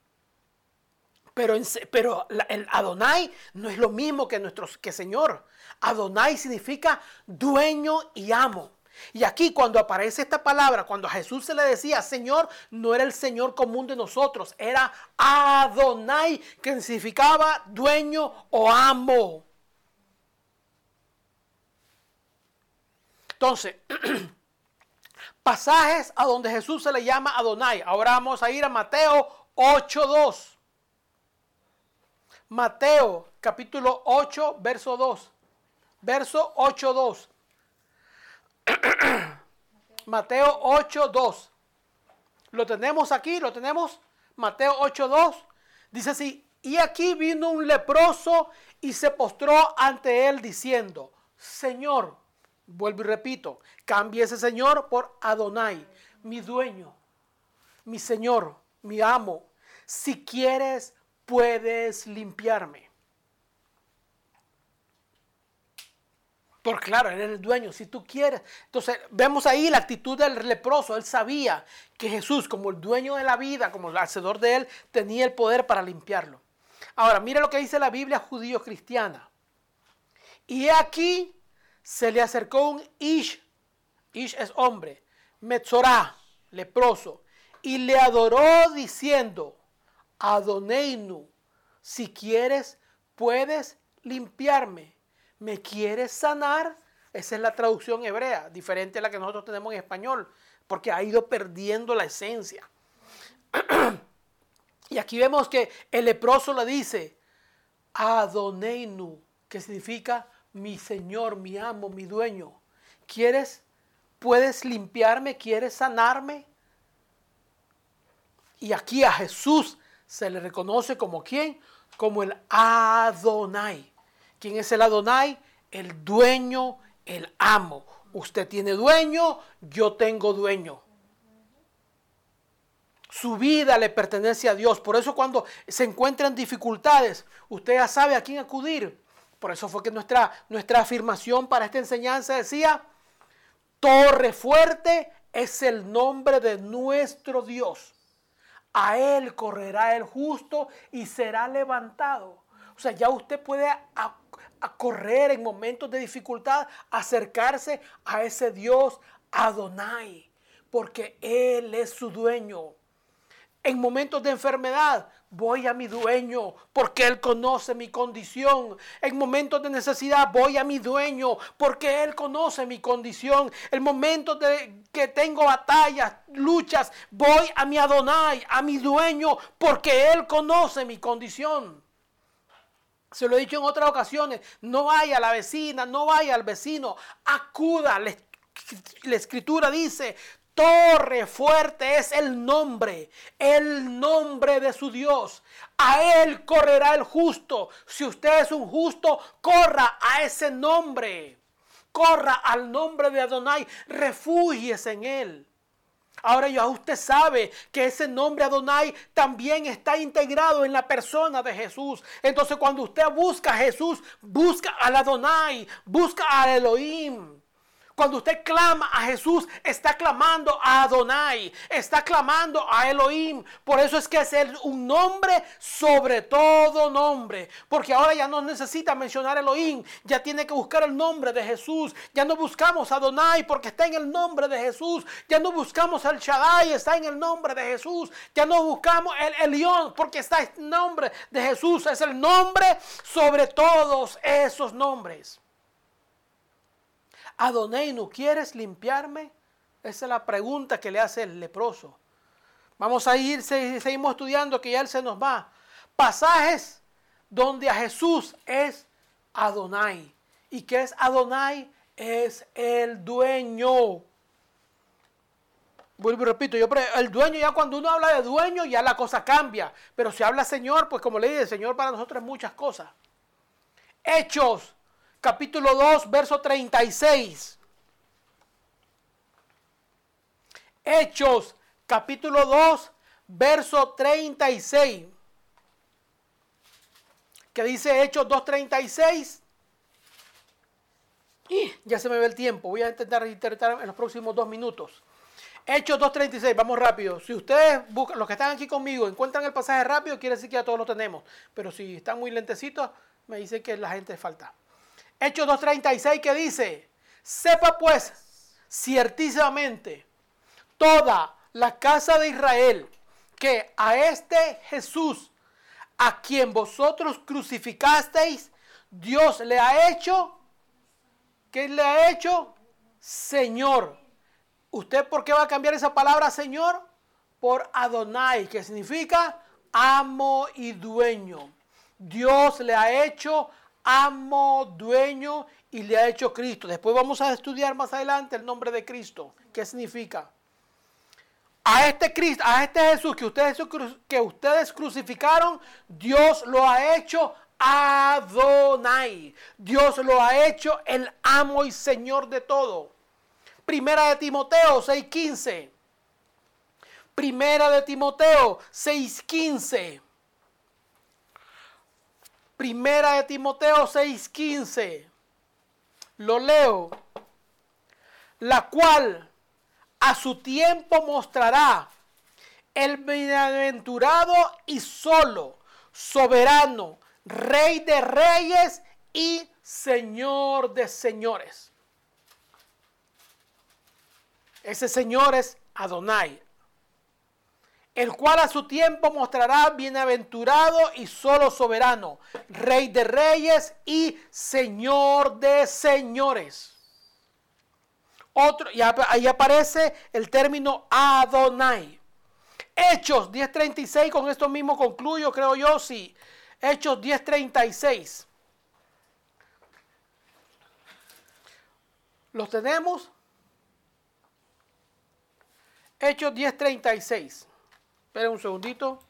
S2: Pero, pero el Adonai no es lo mismo que nuestro que Señor. Adonai significa dueño y amo. Y aquí cuando aparece esta palabra, cuando a Jesús se le decía Señor, no era el Señor común de nosotros, era Adonai, que significaba dueño o amo. Entonces, pasajes a donde Jesús se le llama Adonai. Ahora vamos a ir a Mateo 8.2. Mateo capítulo 8, verso 2. Verso 8.2. Mateo 8.2. Lo tenemos aquí, lo tenemos. Mateo 8.2. Dice así, y aquí vino un leproso y se postró ante él diciendo, Señor, vuelvo y repito, cambie ese Señor por Adonai, mi dueño, mi Señor, mi amo. Si quieres, puedes limpiarme. Por claro, él era el dueño, si tú quieres. Entonces, vemos ahí la actitud del leproso. Él sabía que Jesús, como el dueño de la vida, como el hacedor de él, tenía el poder para limpiarlo. Ahora, mira lo que dice la Biblia judío-cristiana. Y aquí se le acercó un Ish, Ish es hombre, Metzorá, leproso, y le adoró diciendo, Adoneinu, si quieres, puedes limpiarme. ¿Me quieres sanar? Esa es la traducción hebrea, diferente a la que nosotros tenemos en español, porque ha ido perdiendo la esencia. y aquí vemos que el leproso le dice, Adoneinu, que significa mi Señor, mi amo, mi dueño. ¿Quieres? ¿Puedes limpiarme? ¿Quieres sanarme? Y aquí a Jesús se le reconoce como quién? Como el Adonai. ¿Quién es el Adonai? El dueño, el amo. Usted tiene dueño, yo tengo dueño. Su vida le pertenece a Dios. Por eso cuando se encuentran dificultades, usted ya sabe a quién acudir. Por eso fue que nuestra, nuestra afirmación para esta enseñanza decía, torre fuerte es el nombre de nuestro Dios. A él correrá el justo y será levantado. O sea, ya usted puede a correr en momentos de dificultad, acercarse a ese Dios Adonai, porque Él es su dueño. En momentos de enfermedad, voy a mi dueño porque Él conoce mi condición. En momentos de necesidad, voy a mi dueño porque Él conoce mi condición. En momentos de que tengo batallas, luchas, voy a mi Adonai, a mi dueño porque Él conoce mi condición. Se lo he dicho en otras ocasiones, no vaya a la vecina, no vaya al vecino, acuda. La, escritura dice, torre fuerte es el nombre, el nombre de su Dios. A él correrá el justo. Si usted es un justo, corra a ese nombre. Corra al nombre de Adonai, refúgiese en él. Ahora ya usted sabe que ese nombre Adonai también está integrado en la persona de Jesús. Entonces cuando usted busca a Jesús, busca al Adonai, busca al Elohim. Cuando usted clama a Jesús, está clamando a Adonai, está clamando a Elohim. Por eso es que es un nombre sobre todo nombre. Porque ahora ya no necesita mencionar Elohim, ya tiene que buscar el nombre de Jesús. Ya no buscamos a Adonai porque está en el nombre de Jesús. Ya no buscamos al Shaddai, está en el nombre de Jesús. Ya no buscamos el Elión porque está en el nombre de Jesús. Es el nombre sobre todos esos nombres. Adonai, quieres limpiarme? Esa es la pregunta que le hace el leproso. Vamos a ir, seguimos estudiando que ya él se nos va. Pasajes donde a Jesús es Adonai. ¿Y qué es Adonai? Es el dueño. Vuelvo y repito, yo, el dueño ya cuando uno habla de dueño ya la cosa cambia. Pero si habla Señor, pues como le dije, Señor para nosotros es muchas cosas. Hechos capítulo 2, verso 36. Hechos, capítulo 2, verso 36. ¿Qué dice Hechos 2.36? Y ya se me ve el tiempo. Voy a intentar interpretar en los próximos dos minutos. Hechos 2.36, vamos rápido. Si ustedes buscan, los que están aquí conmigo, encuentran el pasaje rápido, quiere decir que ya todos lo tenemos. Pero si están muy lentecitos, me dice que la gente falta. Hechos 2.36 que dice, sepa pues ciertísimamente toda la casa de Israel que a este Jesús, a quien vosotros crucificasteis, Dios le ha hecho, ¿qué le ha hecho? Señor. ¿Usted por qué va a cambiar esa palabra Señor? Por Adonai, que significa amo y dueño. Dios le ha hecho amo, dueño y le ha hecho Cristo. Después vamos a estudiar más adelante el nombre de Cristo. ¿Qué significa? A este Cristo, a este Jesús que ustedes, que ustedes crucificaron, Dios lo ha hecho Adonai. Dios lo ha hecho el amo y Señor de todo. Primera de Timoteo 6:15. Primera de Timoteo 6:15. Primera de Timoteo 6:15. Lo leo. La cual a su tiempo mostrará el bienaventurado y solo, soberano, rey de reyes y señor de señores. Ese señor es Adonai, el cual a su tiempo mostrará bienaventurado y solo soberano, rey de reyes y señor de señores. Otro, ahí aparece el término Adonai. Hechos 10.36, con esto mismo concluyo, creo yo, sí. Hechos 10.36. ¿Los tenemos? Hechos 10.36. Esperen un segundito.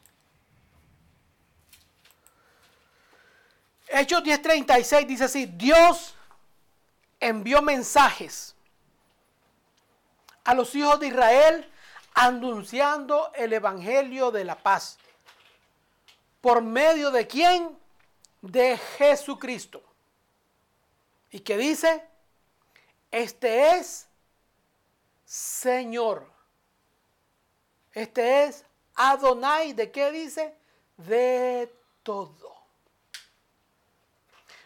S2: Hechos 10.36 dice así, Dios envió mensajes a los hijos de Israel anunciando el Evangelio de la paz. ¿Por medio de quién? De Jesucristo. ¿Y qué dice? Este es Señor. Este es Adonai. ¿De qué dice? De todo.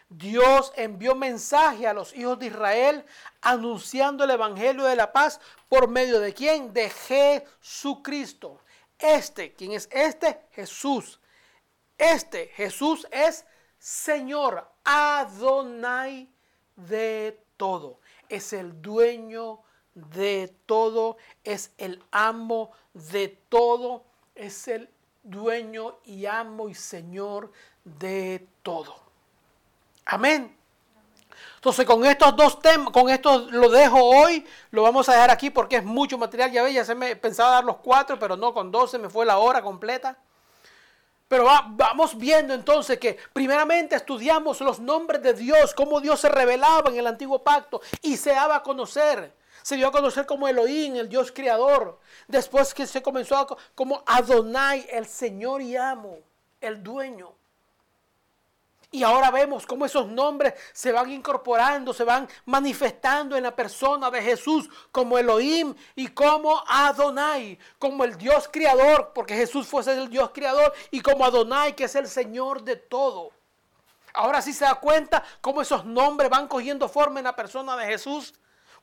S2: Dios envió mensaje a los hijos de Israel anunciando el Evangelio de la paz por medio de quién? De Jesucristo. Este, ¿quién es este? Jesús. Este Jesús es Señor, Adonai de todo. Es el dueño de todo, es el amo de todo, es el dueño y amo y Señor de todo. Amén. Entonces con estos dos temas, con esto lo dejo hoy, lo vamos a dejar aquí porque es mucho material, ya ve, ya se me pensaba dar los cuatro, pero no, con dos se me fue la hora completa. Pero vamos viendo entonces que primeramente estudiamos los nombres de Dios, cómo Dios se revelaba en el antiguo pacto y se daba a conocer. Se dio a conocer como Elohim, el Dios creador. Después que se comenzó a, como Adonai, el Señor y amo, el dueño. Y ahora vemos cómo esos nombres se van incorporando, se van manifestando en la persona de Jesús como Elohim y como Adonai, como el Dios creador, porque Jesús fue el Dios creador, y como Adonai, que es el Señor de todo. Ahora sí se da cuenta cómo esos nombres van cogiendo forma en la persona de Jesús.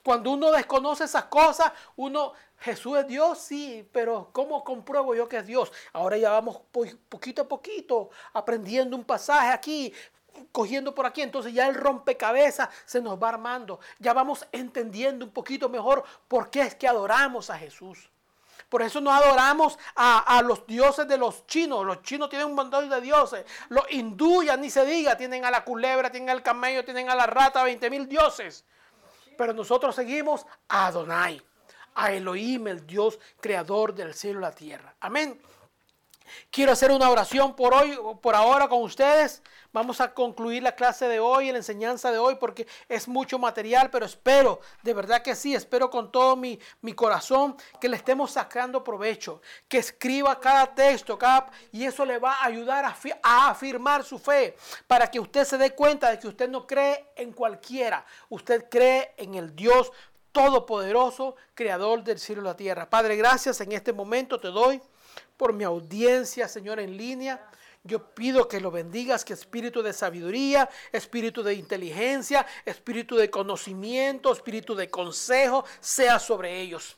S2: Cuando uno desconoce esas cosas, uno, Jesús es Dios, sí, pero ¿cómo compruebo yo que es Dios? Ahora ya vamos poquito a poquito aprendiendo un pasaje aquí, cogiendo por aquí, entonces ya el rompecabezas se nos va armando. Ya vamos entendiendo un poquito mejor por qué es que adoramos a Jesús. Por eso no adoramos a, a, los dioses de los chinos. Los chinos tienen un montón de dioses. Los hindúes, ni se diga, tienen a la culebra, tienen al camello, tienen a la rata, 20 mil dioses. Pero nosotros seguimos a Adonai, a Elohim, el Dios creador del cielo y la tierra. Amén. Quiero hacer una oración por hoy, por ahora con ustedes. Vamos a concluir la clase de hoy, la enseñanza de hoy, porque es mucho material, pero espero, de verdad que sí, espero con todo mi, mi corazón que le estemos sacando provecho, que escriba cada texto, cada, y eso le va a ayudar a, a afirmar su fe, para que usted se dé cuenta de que usted no cree en cualquiera, usted cree en el Dios Todopoderoso, Creador del cielo y la tierra. Padre, gracias en este momento te doy por mi audiencia, Señor, en línea. Yo pido que lo bendigas, que espíritu de sabiduría, espíritu de inteligencia, espíritu de conocimiento, espíritu de consejo sea sobre ellos.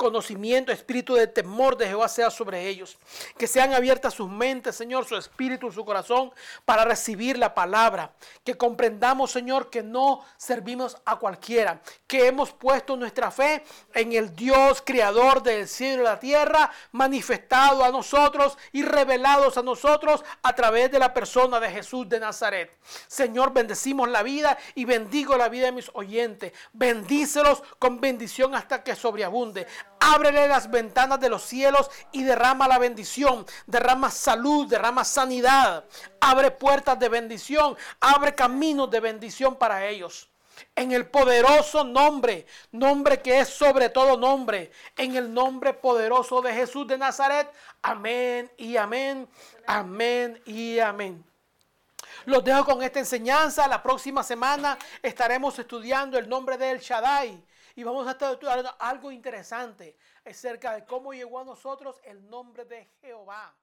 S2: Conocimiento, espíritu de temor de Jehová sea sobre ellos. Que sean abiertas sus mentes, Señor, su espíritu, su corazón, para recibir la palabra. Que comprendamos, Señor, que no servimos a cualquiera. Que hemos puesto nuestra fe en el Dios creador del cielo y la tierra, manifestado a nosotros y revelados a nosotros a través de la persona de Jesús de Nazaret. Señor, bendecimos la vida y bendigo la vida de mis oyentes. Bendícelos con bendición hasta que sobreabunde. Ábrele las ventanas de los cielos y derrama la bendición. Derrama salud, derrama sanidad. Abre puertas de bendición. Abre caminos de bendición para ellos. En el poderoso nombre, nombre que es sobre todo nombre, en el nombre poderoso de Jesús de Nazaret. Amén y amén. Amén y amén. Los dejo con esta enseñanza. La próxima semana estaremos estudiando el nombre de El Shaddai. Y vamos a estar estudiando algo interesante acerca de cómo llegó a nosotros el nombre de Jehová.